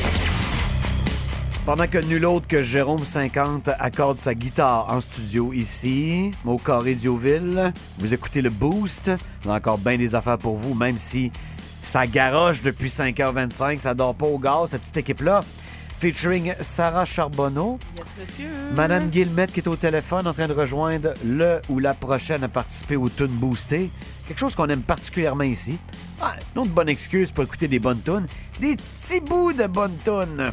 Pendant que nul autre que Jérôme 50 accorde sa guitare en studio ici, au Carré Dioville, vous écoutez le Boost. On a encore bien des affaires pour vous, même si ça garoche depuis 5h25, ça dort pas au gaz, cette petite équipe-là. Featuring Sarah Charbonneau, Monsieur. Madame Guillemette qui est au téléphone en train de rejoindre le ou la prochaine à participer au Tune Boosté. Quelque chose qu'on aime particulièrement ici. Ah, une autre bonne excuse pour écouter des bonnes tunes. Des petits bouts de bonnes tunes.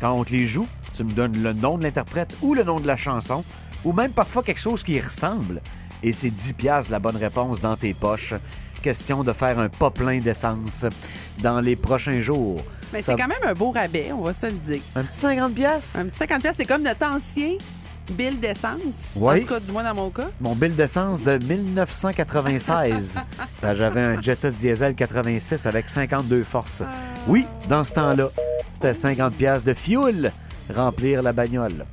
Quand on te les joue, tu me donnes le nom de l'interprète ou le nom de la chanson, ou même parfois quelque chose qui y ressemble. Et c'est 10 piastres la bonne réponse dans tes poches. Question de faire un pas plein d'essence dans les prochains jours. Mais Ça- c'est quand même un beau rabais, on va se le dire. Un petit 50 piastres? Un petit 50 pièces, c'est comme notre ancien bill d'essence. Oui. En tout cas, du moins dans mon cas. Mon bill d'essence de 1996. Ben, J'avais un Jetta diesel 86 avec 52 forces. Oui, dans ce temps-là, c'était 50 pièces de fuel remplir la bagnole.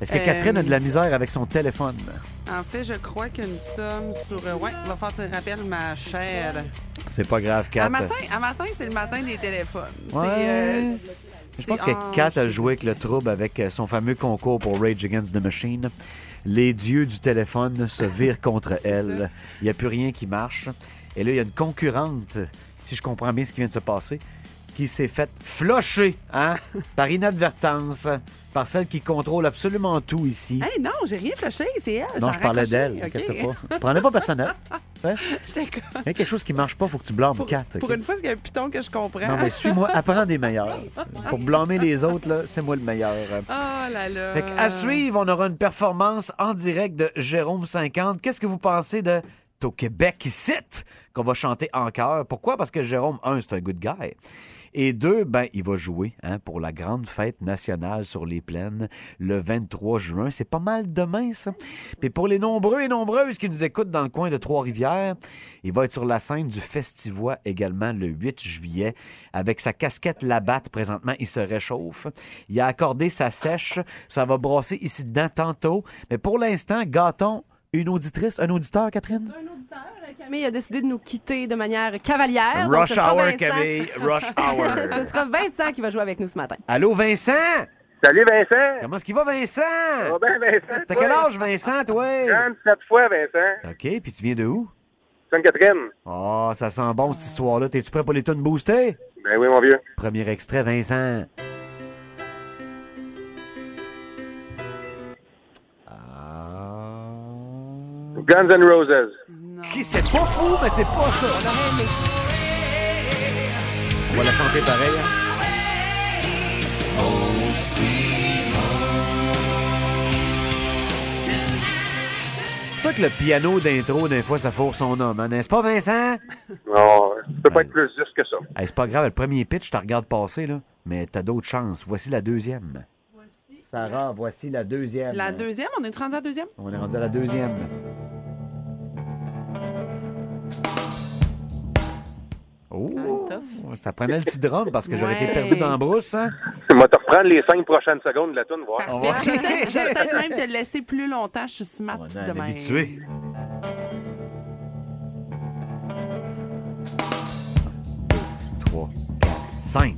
Est-ce que Euh, Catherine a de la misère avec son téléphone? En fait, je crois qu'une somme sur. euh, ouais, va faire tu te rappelles, ma chère. C'est pas grave, Kat. À matin, à matin c'est le matin des téléphones. Ouais. Je pense que Kat a joué avec le trouble avec euh, son fameux concours pour Rage Against the Machine. Les dieux du téléphone se virent contre elle. Il n'y a plus rien qui marche. Et là, il y a une concurrente, si je comprends bien ce qui vient de se passer, qui s'est faite flusher hein, par inadvertance par celle qui contrôle absolument tout ici. Hey, non, j'ai rien flashé, c'est elle. non, je parlais d'elle, OK. inquiète pas. Prenez pas personnel. Hein? Il y a quelque chose qui marche pas, faut que tu blâmes Pour, Kat. pour ok? une fois, c'est un piton que je comprends. Non, mais suis-moi, apprends des meilleurs. Pour blâmer les autres, c'est moi le meilleur. Oh là là. Fait à suivre, on aura une performance en direct de Jérôme 50. Qu'est-ce que vous pensez de au Québec ici qu'on va chanter en chœur? Pourquoi? Parce que Jérôme, un, c'est un good guy. Et deux, ben, il va jouer hein, pour la grande fête nationale sur les plaines le 23 juin. C'est pas mal demain, ça. Puis pour les nombreux et nombreuses qui nous écoutent dans le coin de Trois-Rivières, il va être sur la scène du Festivois également le 8 juillet. Avec sa casquette Labatte, présentement, il se réchauffe. Il a accordé sa sèche. Ça va brasser ici dedans tantôt. Mais pour l'instant, gâtons une auditrice, un auditeur, Catherine? Camille a décidé de nous quitter de manière cavalière. donc Rush hour. Camille, rush hour. ce sera Vincent qui va jouer avec nous ce matin. Allô, Vincent? Salut, Vincent! Comment est-ce qu'il va, Vincent? Ça va bien, Vincent? T'as quel âge, Vincent, toi? 37 fois, Vincent. OK, puis tu viens de où? Sainte-Catherine. Oh, ça sent bon, cette histoire-là. T'es-tu prêt pour les tunes boostées? Ben oui, mon vieux. Premier extrait, Vincent. Guns N' Roses. Qui c'est pas fou, mais c'est pas ça. On va la chanter pareil. hein. C'est ça que le piano d'intro, des fois, ça fourre son homme, hein, n'est-ce pas, Vincent? Non, ça peut pas être plus juste que ça. Hey, c'est pas grave, le premier pitch, je te regarde passer, là. Mais t'as d'autres chances. Voici la deuxième. Sarah, voici la deuxième. La deuxième, on est rendu à la deuxième? On est rendu à la deuxième. Oh, ça prenait le petit drum parce que j'aurais été perdu dans la brousse, hein? On va te reprendre les cinq prochaines secondes de la tune, voir. Vais peut-être- je vais peut-être même te laisser plus longtemps. Je suis smart On de est même. habitué. Trois, quatre, cinq.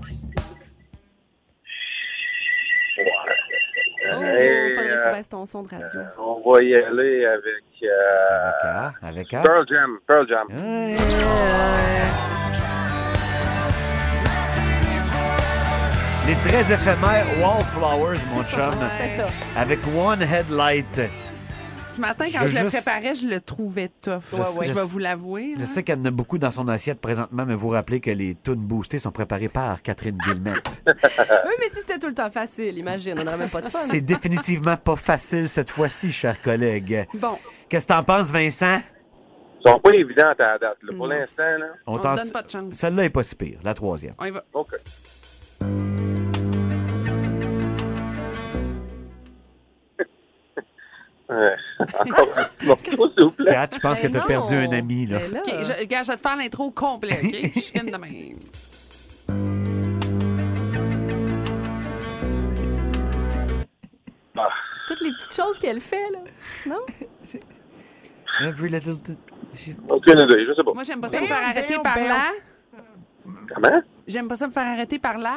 Hey, faudrait que euh, tu baisses ton son de radio. on va y aller avec. euh, Avec A. Pearl Jam. Pearl Jam. Les très éphémères Wallflowers, mon chum. Avec One Headlight. Ce matin, quand Je le juste- préparais, je le trouvais tough. Je sais- je je vais vous l'avouer. Je sais qu'elle en a beaucoup dans son assiette présentement, mais vous rappelez que les tunes boostées sont préparées par Catherine Guillemette. Oui, mais si c'était tout le temps facile, imagine, on n'aurait même pas de fun. C'est définitivement pas facile cette fois-ci, chers collègues. Bon. Qu'est-ce que t'en penses, Vincent? Ils sont pas évidentes à la date. là. Pour l'instant, là. On te donne pas de chance. Celle-là est pas si pire, la troisième. On y va. OK. Ouais. Encore un morceau, s'il vous plaît. Kat, je pense que t'as non. perdu un ami, là. OK, je, gars, je vais te faire l'intro OK? Je filme de même. Ah. Toutes les petites choses qu'elle fait, là. Non? Every little... Aucune idée, je sais pas. Moi, j'aime pas ça me faire arrêter par là. Comment? J'aime pas ça me faire arrêter par là.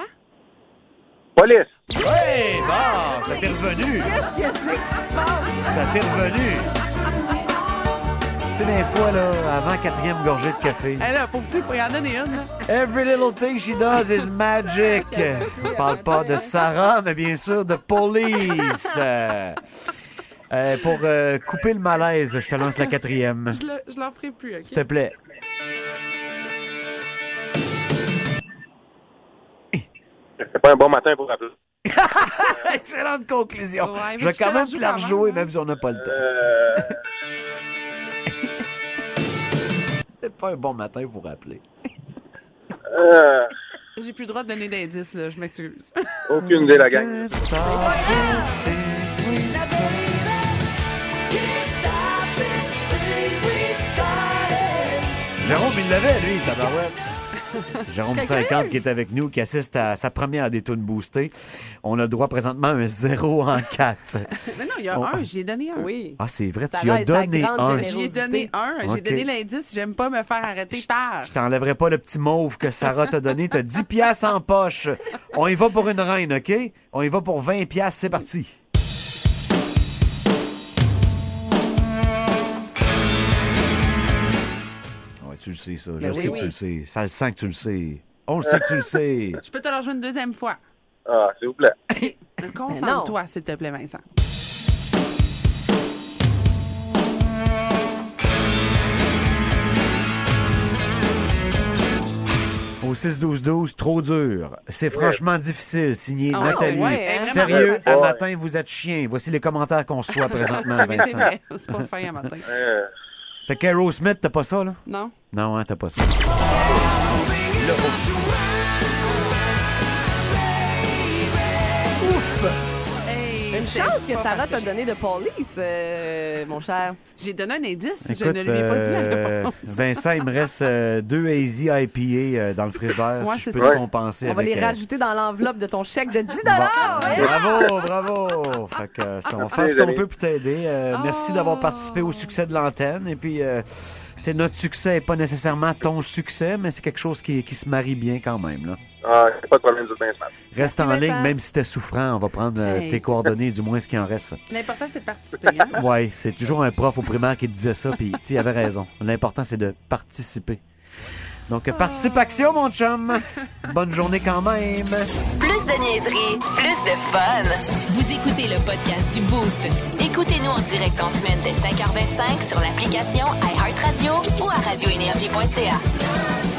Police! Ouais, bon, ça t'est revenu. Ça t'est revenu. Tu sais, des fois, là, avant quatrième gorgée de café. Hé là, pauvre petit, faut y en donner une. là. Every little thing she does is magic. On parle pas de Sarah, mais bien sûr de police. Euh, euh, pour euh, couper le malaise, je te lance la quatrième. Je, le- je l'en ferai plus, OK? S'il te plaît. C'est pas un bon matin pour appeler. Excellente conclusion. Ouais, je vais quand même la te rejouer, hein? même si on n'a pas le temps. Euh, C'est pas un bon matin pour appeler. euh, J'ai plus le droit de donner d'indices, là. Je m'excuse. aucune idée, la gang. Jérôme, il l'avait, lui, tabarouette. Jérôme Je serais 50 qui est avec nous, qui assiste à sa première des tunes boostées. On a le droit présentement à un 0 en 4. Mais non, il y a Oh. un, j'y ai donné un. Oui. Ah, c'est vrai, Ça tu as donné un. générosité. J'y ai donné un. J'ai donné l'indice. J'aime pas me faire arrêter par. Je t'enlèverai pas le petit mauve que Sarah t'a donné. T'as 10 piastres en poche. On y va pour une reine, OK? On y va pour 20 piastres. C'est parti. Tu le sais, ça. Je Ben sais oui, que oui. tu le sais. Ça le sent que tu le sais. On le sait que tu le sais. Je peux te jouer une deuxième fois. Ah, s'il vous plaît. Concentre-toi, s'il te plaît, Vincent. Au 6-12-12, trop dur. C'est franchement difficile. Signé Ah Nathalie. ouais, hein, Sérieux, à matin, vous êtes chien. Voici les commentaires qu'on reçoit présentement, C'est Vincent. c'est pas fin à matin. Fait qu'Aerosmith, t'as pas ça, là? Non? Non, hein, t'as pas ça. Hey, chance que Sarah t'a donné de police, euh, mon cher. J'ai donné un indice, je Écoute, ne lui ai pas dit la euh, réponse. Vincent, il me reste euh, deux Hazy IPA euh, dans le frigidaire. Ouais, si je c'est peux ça. te compenser On va les euh, rajouter dans l'enveloppe de ton chèque de 10 bon. ouais. Bravo, bravo. Fait que, ça, on Merci, fait ce qu'on peut pour t'aider. Euh, Merci d'avoir participé au succès de l'antenne. Et puis, euh, tu sais, notre succès n'est pas nécessairement ton succès, mais c'est quelque chose qui, qui se marie bien quand même. Là. Ah, pas de problème, smart. Reste en ligne, même si t'es souffrant, on va prendre euh, Hey. tes coordonnées, du moins ce qui en reste. L'important, c'est de participer. Hein? Ouais, c'est toujours un prof au primaire qui te disait ça, puis il avait raison. L'important, c'est de participer. Donc, participation, mon chum. Bonne journée quand même. Plus de niaiserie, plus de fun. Vous écoutez le podcast du Boost. Écoutez-nous en direct en semaine dès 5h25 sur l'application iHeartRadio ou à radioénergie.ca.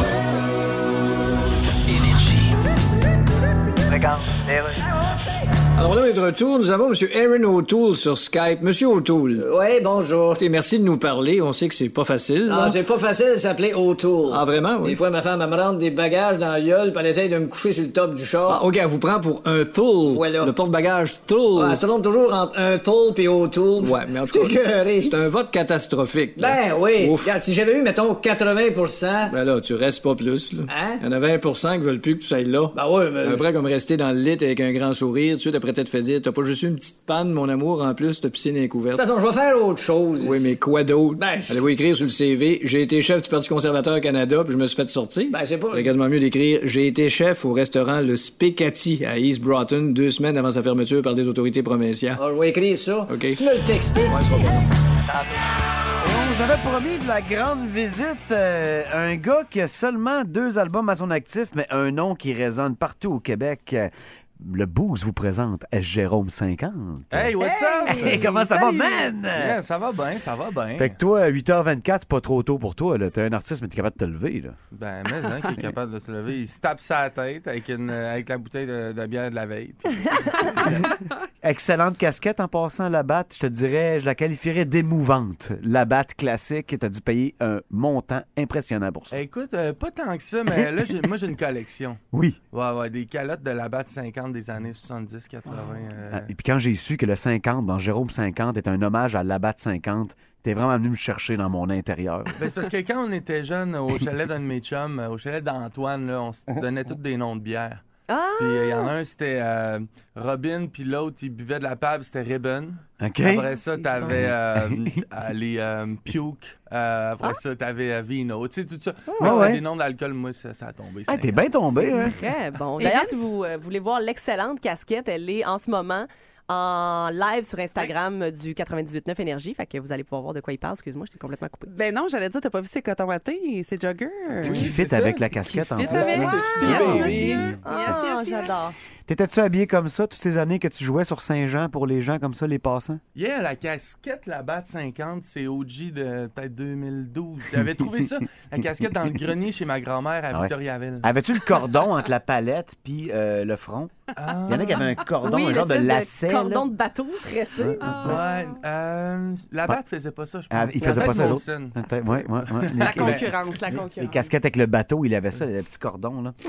tchau. Deus. Alors là, on est de retour. Nous avons M. Aaron O'Toole sur Skype. Monsieur O'Toole. Oui, bonjour. Écoutez, merci de nous parler. On sait que c'est pas facile. là. Ah, c'est pas facile de s'appeler O'Toole. Ah, vraiment, oui. Des fois, ma femme, elle me rentre des bagages dans la gueule, puis elle essaye de me coucher sur le top du char. Ah, OK, elle vous prend pour un Tool. Voilà. Le porte-bagages Tool. Ah, elle se trompe toujours entre un Toole puis O'Toole. Ouais, mais en tout cas, C'est un vote catastrophique. là. Ben oui. Ouf. Regarde, si j'avais eu, mettons, 80% Ben là, tu restes pas plus, là. Hein? Il y en a 20% qui veulent plus que tu sois là. Ben oui, mais... Un vrai comme rester dans le lit avec un grand sourire, tout de suite après t'être fait dire T'as pas juste eu une petite panne, mon amour, en plus, ta piscine est De couverte. toute façon, je vais faire autre chose. Oui, mais quoi d'autre? Ben, je- Allez-vous écrire sur le CV J'ai été chef du Parti conservateur Canada, puis je me suis fait sortir. Ben, c'est pas... C'est quasiment mieux d'écrire J'ai été chef au restaurant Le Specati à East Broughton deux semaines avant sa fermeture par des autorités provinciales. Ah, je vais écrire ça. OK. Tu me le texter. On vous avait promis de la grande visite. euh, un gars qui a seulement deux albums à son actif, mais un nom qui résonne partout au Québec. Euh, Le Boost vous présente Jérôme 50. Hey, what's up? Hey, comment ça va, man? Yeah, ça va bien, ça va bien. Fait que toi, à 8h24, c'est pas trop tôt pour toi. T'es un artiste, mais t'es capable de te lever. Là. Ben, mais hein, qui est capable de se lever, il se tape sa tête avec, une, avec la bouteille de, de bière de la veille. puis- Excellente casquette en passant la batte. Je te dirais, je la qualifierais d'émouvante. La batte classique, t'as dû payer un montant impressionnant pour ça. Écoute, euh, pas tant que ça, mais là, moi, j'ai une collection. Oui. Ouais, ouais, des calottes de la batte 50 des années 70, 80. euh, Ah, Et puis quand j'ai su que le 50 dans Jérôme 50 est un hommage à Labatt 50, t'es vraiment venu me chercher dans mon intérieur. Ben, c'est parce que quand on était jeune au chalet d'un de mes chums, au chalet d'Antoine, là, on se donnait tous des noms de bières. Ah! Puis euh, il y en a un, c'était euh, Robin, puis l'autre, il buvait de la pab, c'était Ribbon. OK? Après ça, t'avais euh, euh, les euh, Puke. Euh, après ça, t'avais euh, Vino. Tu sais, tout ça. Fait que ouais. c'était des noms d'alcool, moi, ça, ça a tombé. Ah, t'es 50. bien tombé, hein? Très bon. D'ailleurs, si vous euh, voulez voir l'excellente casquette, elle est en ce moment en live sur Instagram du 98.9 Énergie. Fait que vous allez pouvoir voir de quoi il parle. Excuse-moi, je t'ai complètement coupé. Ben non, j'allais dire, t'as pas vu ses cotons wattés, ses joggers? Qui fit avec ça. la casquette en Fit plus. avec. Yes, monsieur. Yes, yes, yes. j'adore. T'étais-tu habillé comme ça toutes ces années que tu jouais sur Saint-Jean pour les gens comme ça, les passants? Yeah, la casquette, la batte 50, c'est OG de peut-être 2012. J'avais trouvé ça, la casquette dans le grenier chez ma grand-mère à Ah ouais. Victoriaville. Avais-tu le cordon entre la palette puis euh, le front? Ah. Il y en a qui avaient un cordon, oui, un genre de lacet. là. cordon de bateau tressé. Ouais, Ah. Ouais, euh, la batte faisait pas ça, je pense. Ah, ils faisaient pas ça, autres. Ouais, ouais, ouais. Les- La concurrence, la concurrence. Les casquettes avec le bateau, il avait ça, le petit cordon. Là.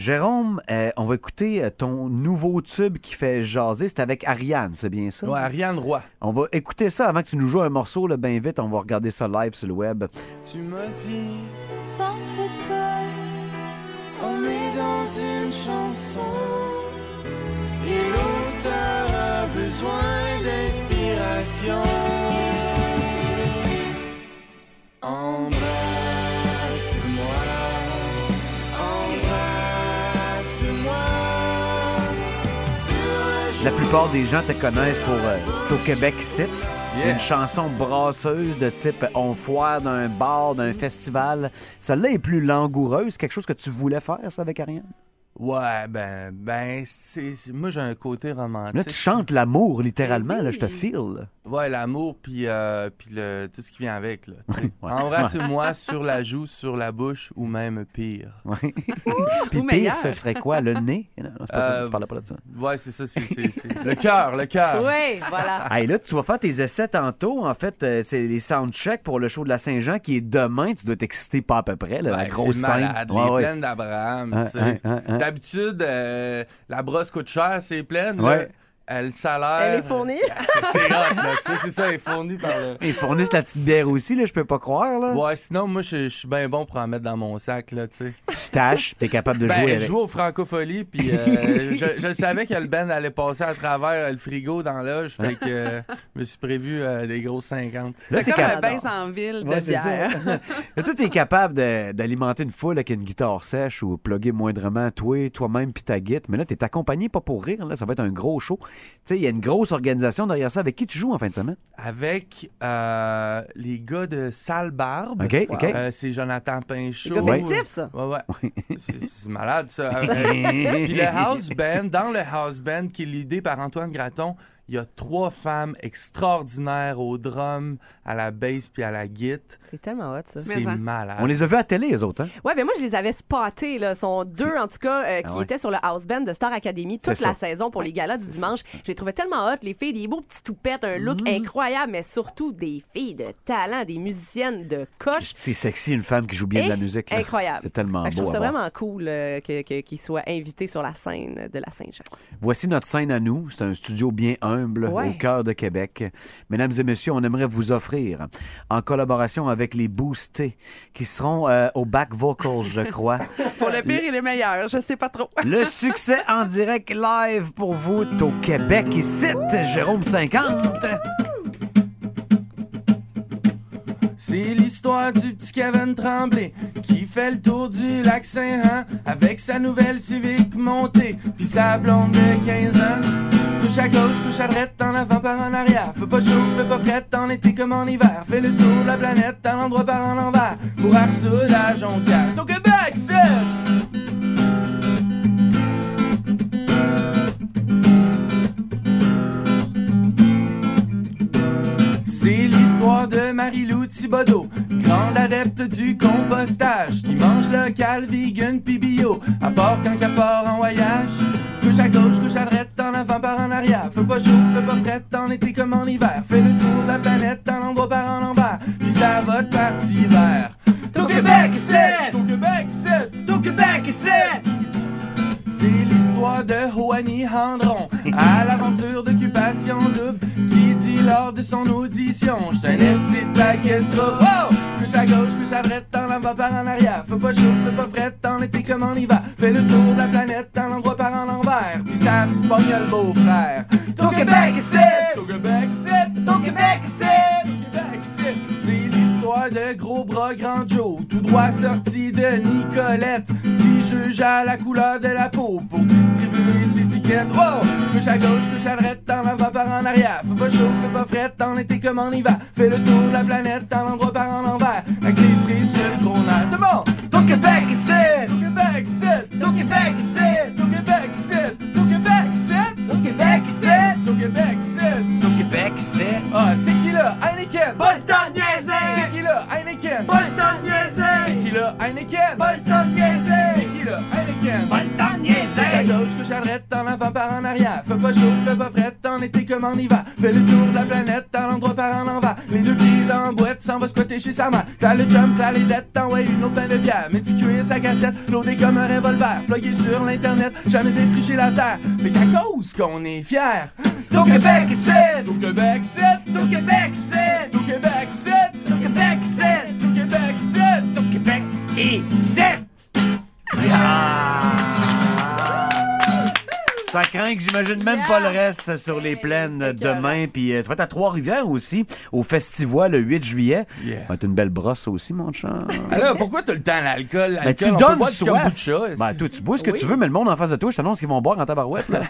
Jérôme, euh, on va écouter euh, ton nouveau tube qui fait jaser. C'est avec Ariane, c'est bien ça? Ouais, Ariane Roy. On va écouter ça avant que tu nous joues un morceau, là, bien vite. On va regarder ça live sur le web. Tu m'as dit, T'en fais pas, on est dans une chanson. Et l'auteur a besoin d'inspiration. Embrasse-moi, La plupart des gens te connaissent pour euh, au Québec Site. Yeah. Une chanson brasseuse de type on foire d'un bar, d'un festival. Celle-là est plus langoureuse. Quelque chose que tu voulais faire, ça, avec Ariane? Ouais, ben, ben, c'est. Moi, j'ai un côté romantique. Là, tu chantes l'amour, littéralement. Là, je te file. Ouais, l'amour, puis euh, puis le, tout ce qui vient avec, là. Ouais. Embrasse-moi sur la joue, sur la bouche, ou même pire. Ouais. Puis Ou pire, meilleur. ce serait quoi? Le nez? Non, c'est pas ça, Euh, tu parlais pas de ça. Ouais, c'est ça, c'est. c'est- c'est- Le cœur, le cœur. Oui, voilà. Hey, là, tu vas faire tes essais tantôt. En fait, euh, c'est les soundchecks pour le show de la Saint-Jean qui est demain. Tu dois t'exciter pas à peu près, là, la Ouais, grosse scène. malade, Ouais, les ouais. plaines d'Abraham. Tu sais. hein, hein, hein. D'habitude, euh, la brosse coûte cher, c'est pleine. Elle, le salaire. Elle est fournie. C'est c'est hot, là. Tu sais, c'est ça, elle est fournie par le. Ils fournissent la petite bière aussi, là, je peux pas croire. Là. Ouais, sinon, moi, je je suis bien bon pour en mettre dans mon sac, là, tu sais. Tu tâches, t'es capable de Ben, jouer je avec. joue au Francofolie, puis euh, je, je savais que le band allait passer à travers euh, le frigo dans l'âge, fait que euh, je me suis prévu euh, des grosses 50. Là, C'est t'es comme un capable. bain sans ville de Ouais, c'est bière. Là, toi, t'es capable de- d'alimenter une foule avec une guitare sèche ou plugger moindrement toi, toi-même puis ta guitare. Mais là, t'es accompagné pas pour rire. Là, ça va être un gros show. Sais, il y a une grosse organisation derrière ça. Avec qui tu joues en fin de semaine? Avec euh, les gars de Sale Barbe. OK, OK. Euh, c'est Jonathan Pinchot. Les gars festifs, ça. Ouais, ouais. C'est c'est malade, ça. Puis le house band, dans le house band qui est l'idée par Antoine Graton, il y a trois femmes extraordinaires au drum, à la bass puis à la guitare. C'est tellement hot, ça. C'est malade. On les a vus à télé, les autres, hein? Ouais, ben moi, je les avais spotés, là. sont deux, en tout cas, euh, qui Ah ouais. étaient sur le house band de Star Academy toute la ça. saison pour les galas du dimanche. Je les trouvais tellement hot, les filles, des beaux petits toupettes, un look incroyable, mais surtout des filles de talent, des musiciennes de coche. C'est sexy, une femme qui joue bien de la musique. là. Incroyable. C'est tellement beau. Je trouve ça vraiment cool euh, que- qu'ils soient invités sur la scène de la Saint-Jean. Voici notre scène à nous. C'est un studio bien humble Ouais. au cœur de Québec. Mesdames et messieurs, on aimerait vous offrir, en collaboration avec les Boostés, qui seront euh, au back vocals, je crois, Pour le pire et le meilleur, je sais pas trop. le succès en direct live pour vous au Québec ici, Jérôme 50. C'est l'histoire du petit Kevin Tremblay qui fait le tour du lac Saint-Jean avec sa nouvelle Civic montée puis sa blonde de 15 ans. Couche à gauche, couche à droite, en avant par en arrière. Fais pas chaud, fais pas fret, en été comme en hiver. Fais le tour de la planète, à l'endroit par en envers. Pour Arsoud à Jonquière. Au Québec, c'est... l'histoire de Marie-Lou Thibodeau, grande adepte du compostage, qui mange local, vegan pis bio, à part quand en voyage. Couche à gauche, couche à droite, en avant par en arrière. Fais pas chaud, fais pas fret, en été comme en hiver. Fais le tour de la planète, en endroit par en envers, pis ça va de partie vert. Au Québec, c'est! Au Québec, c'est! Au Québec, c'est! C'est l'histoire de Juani Handron à l'aventure d'occupation double qui dit lors de son audition J'suis un esti de paquet trouble. Wow! Couche à gauche, couche à droite, en avant par en arrière Fais pas chaud, fais pas fret, en été comme en hiver Fais le tour de la planète, en endroit par en envers Puis ça pogne le Québec, c'est! Ton Québec, c'est! Ton Québec, c'est! Ton Québec, c'est! De gros bras grand Joe, tout droit sorti de Nicolette, qui juge à la couleur de la peau pour distribuer ses tickets. Oh! Couche à gauche, couche à droite, en avant par en arrière. Fais pas chaud, fais pas fret, en été comme en hiver. Fais le tour de la planète, en endroit par en envers, les cerises sur le en arrière. Fais pas chaud, fais pas fret, en été comme en hiver. Fais le tour de la planète, en endroit par en envers. Les deux pieds dans boîte, s'en va squatter chez sa mère. T'as le jump, t'as les dettes, une autre plein de bière. Mais sa cassette, loadé comme un revolver. Plugué sur l'internet, jamais défriché la terre. Fait qu'à cause qu'on est fiers. Ton Québec, c'est! Québec, c'est! Québec, c'est! Québec, Québec, c'est! Québec, Québec c'est! Ça craint que j'imagine même pas le reste sur les plaines demain. Puis euh, tu vas être à Trois-Rivières aussi, au Festival le 8 juillet. Yeah. Ça va être une belle brosse aussi, mon chat. Alors, pourquoi t'as le temps l'alcool? Ben, L'alcool, tu on peut donnes soif. de chat. Ben, toi, tu bois ce que tu veux, mais le monde en face de toi, je t'annonce qu'ils vont boire en tabarouette. là.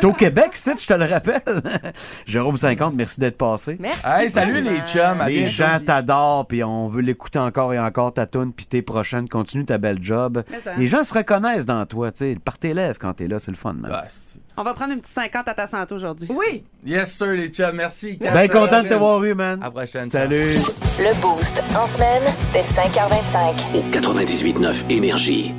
T'es au Québec, c'est, je te le rappelle. Jérôme 50, merci d'être passé. Merci. Hey, salut les chums. à Les gens t'adorent, puis on veut l'écouter encore et encore, ta toune, puis t'es prochaine. Continue ta belle job. Les gens se reconnaissent dans toi, tu sais. Par tes lèvres quand t'es là, c'est le fun, man. Ah, On va prendre une petite 50 à ta santé aujourd'hui. Oui. Yes, sir, les chums. Merci. Ben content de te voir eu, man. À la prochaine. Salut. Le Boost. En semaine, dès 5h25. Au 98.9 Énergie.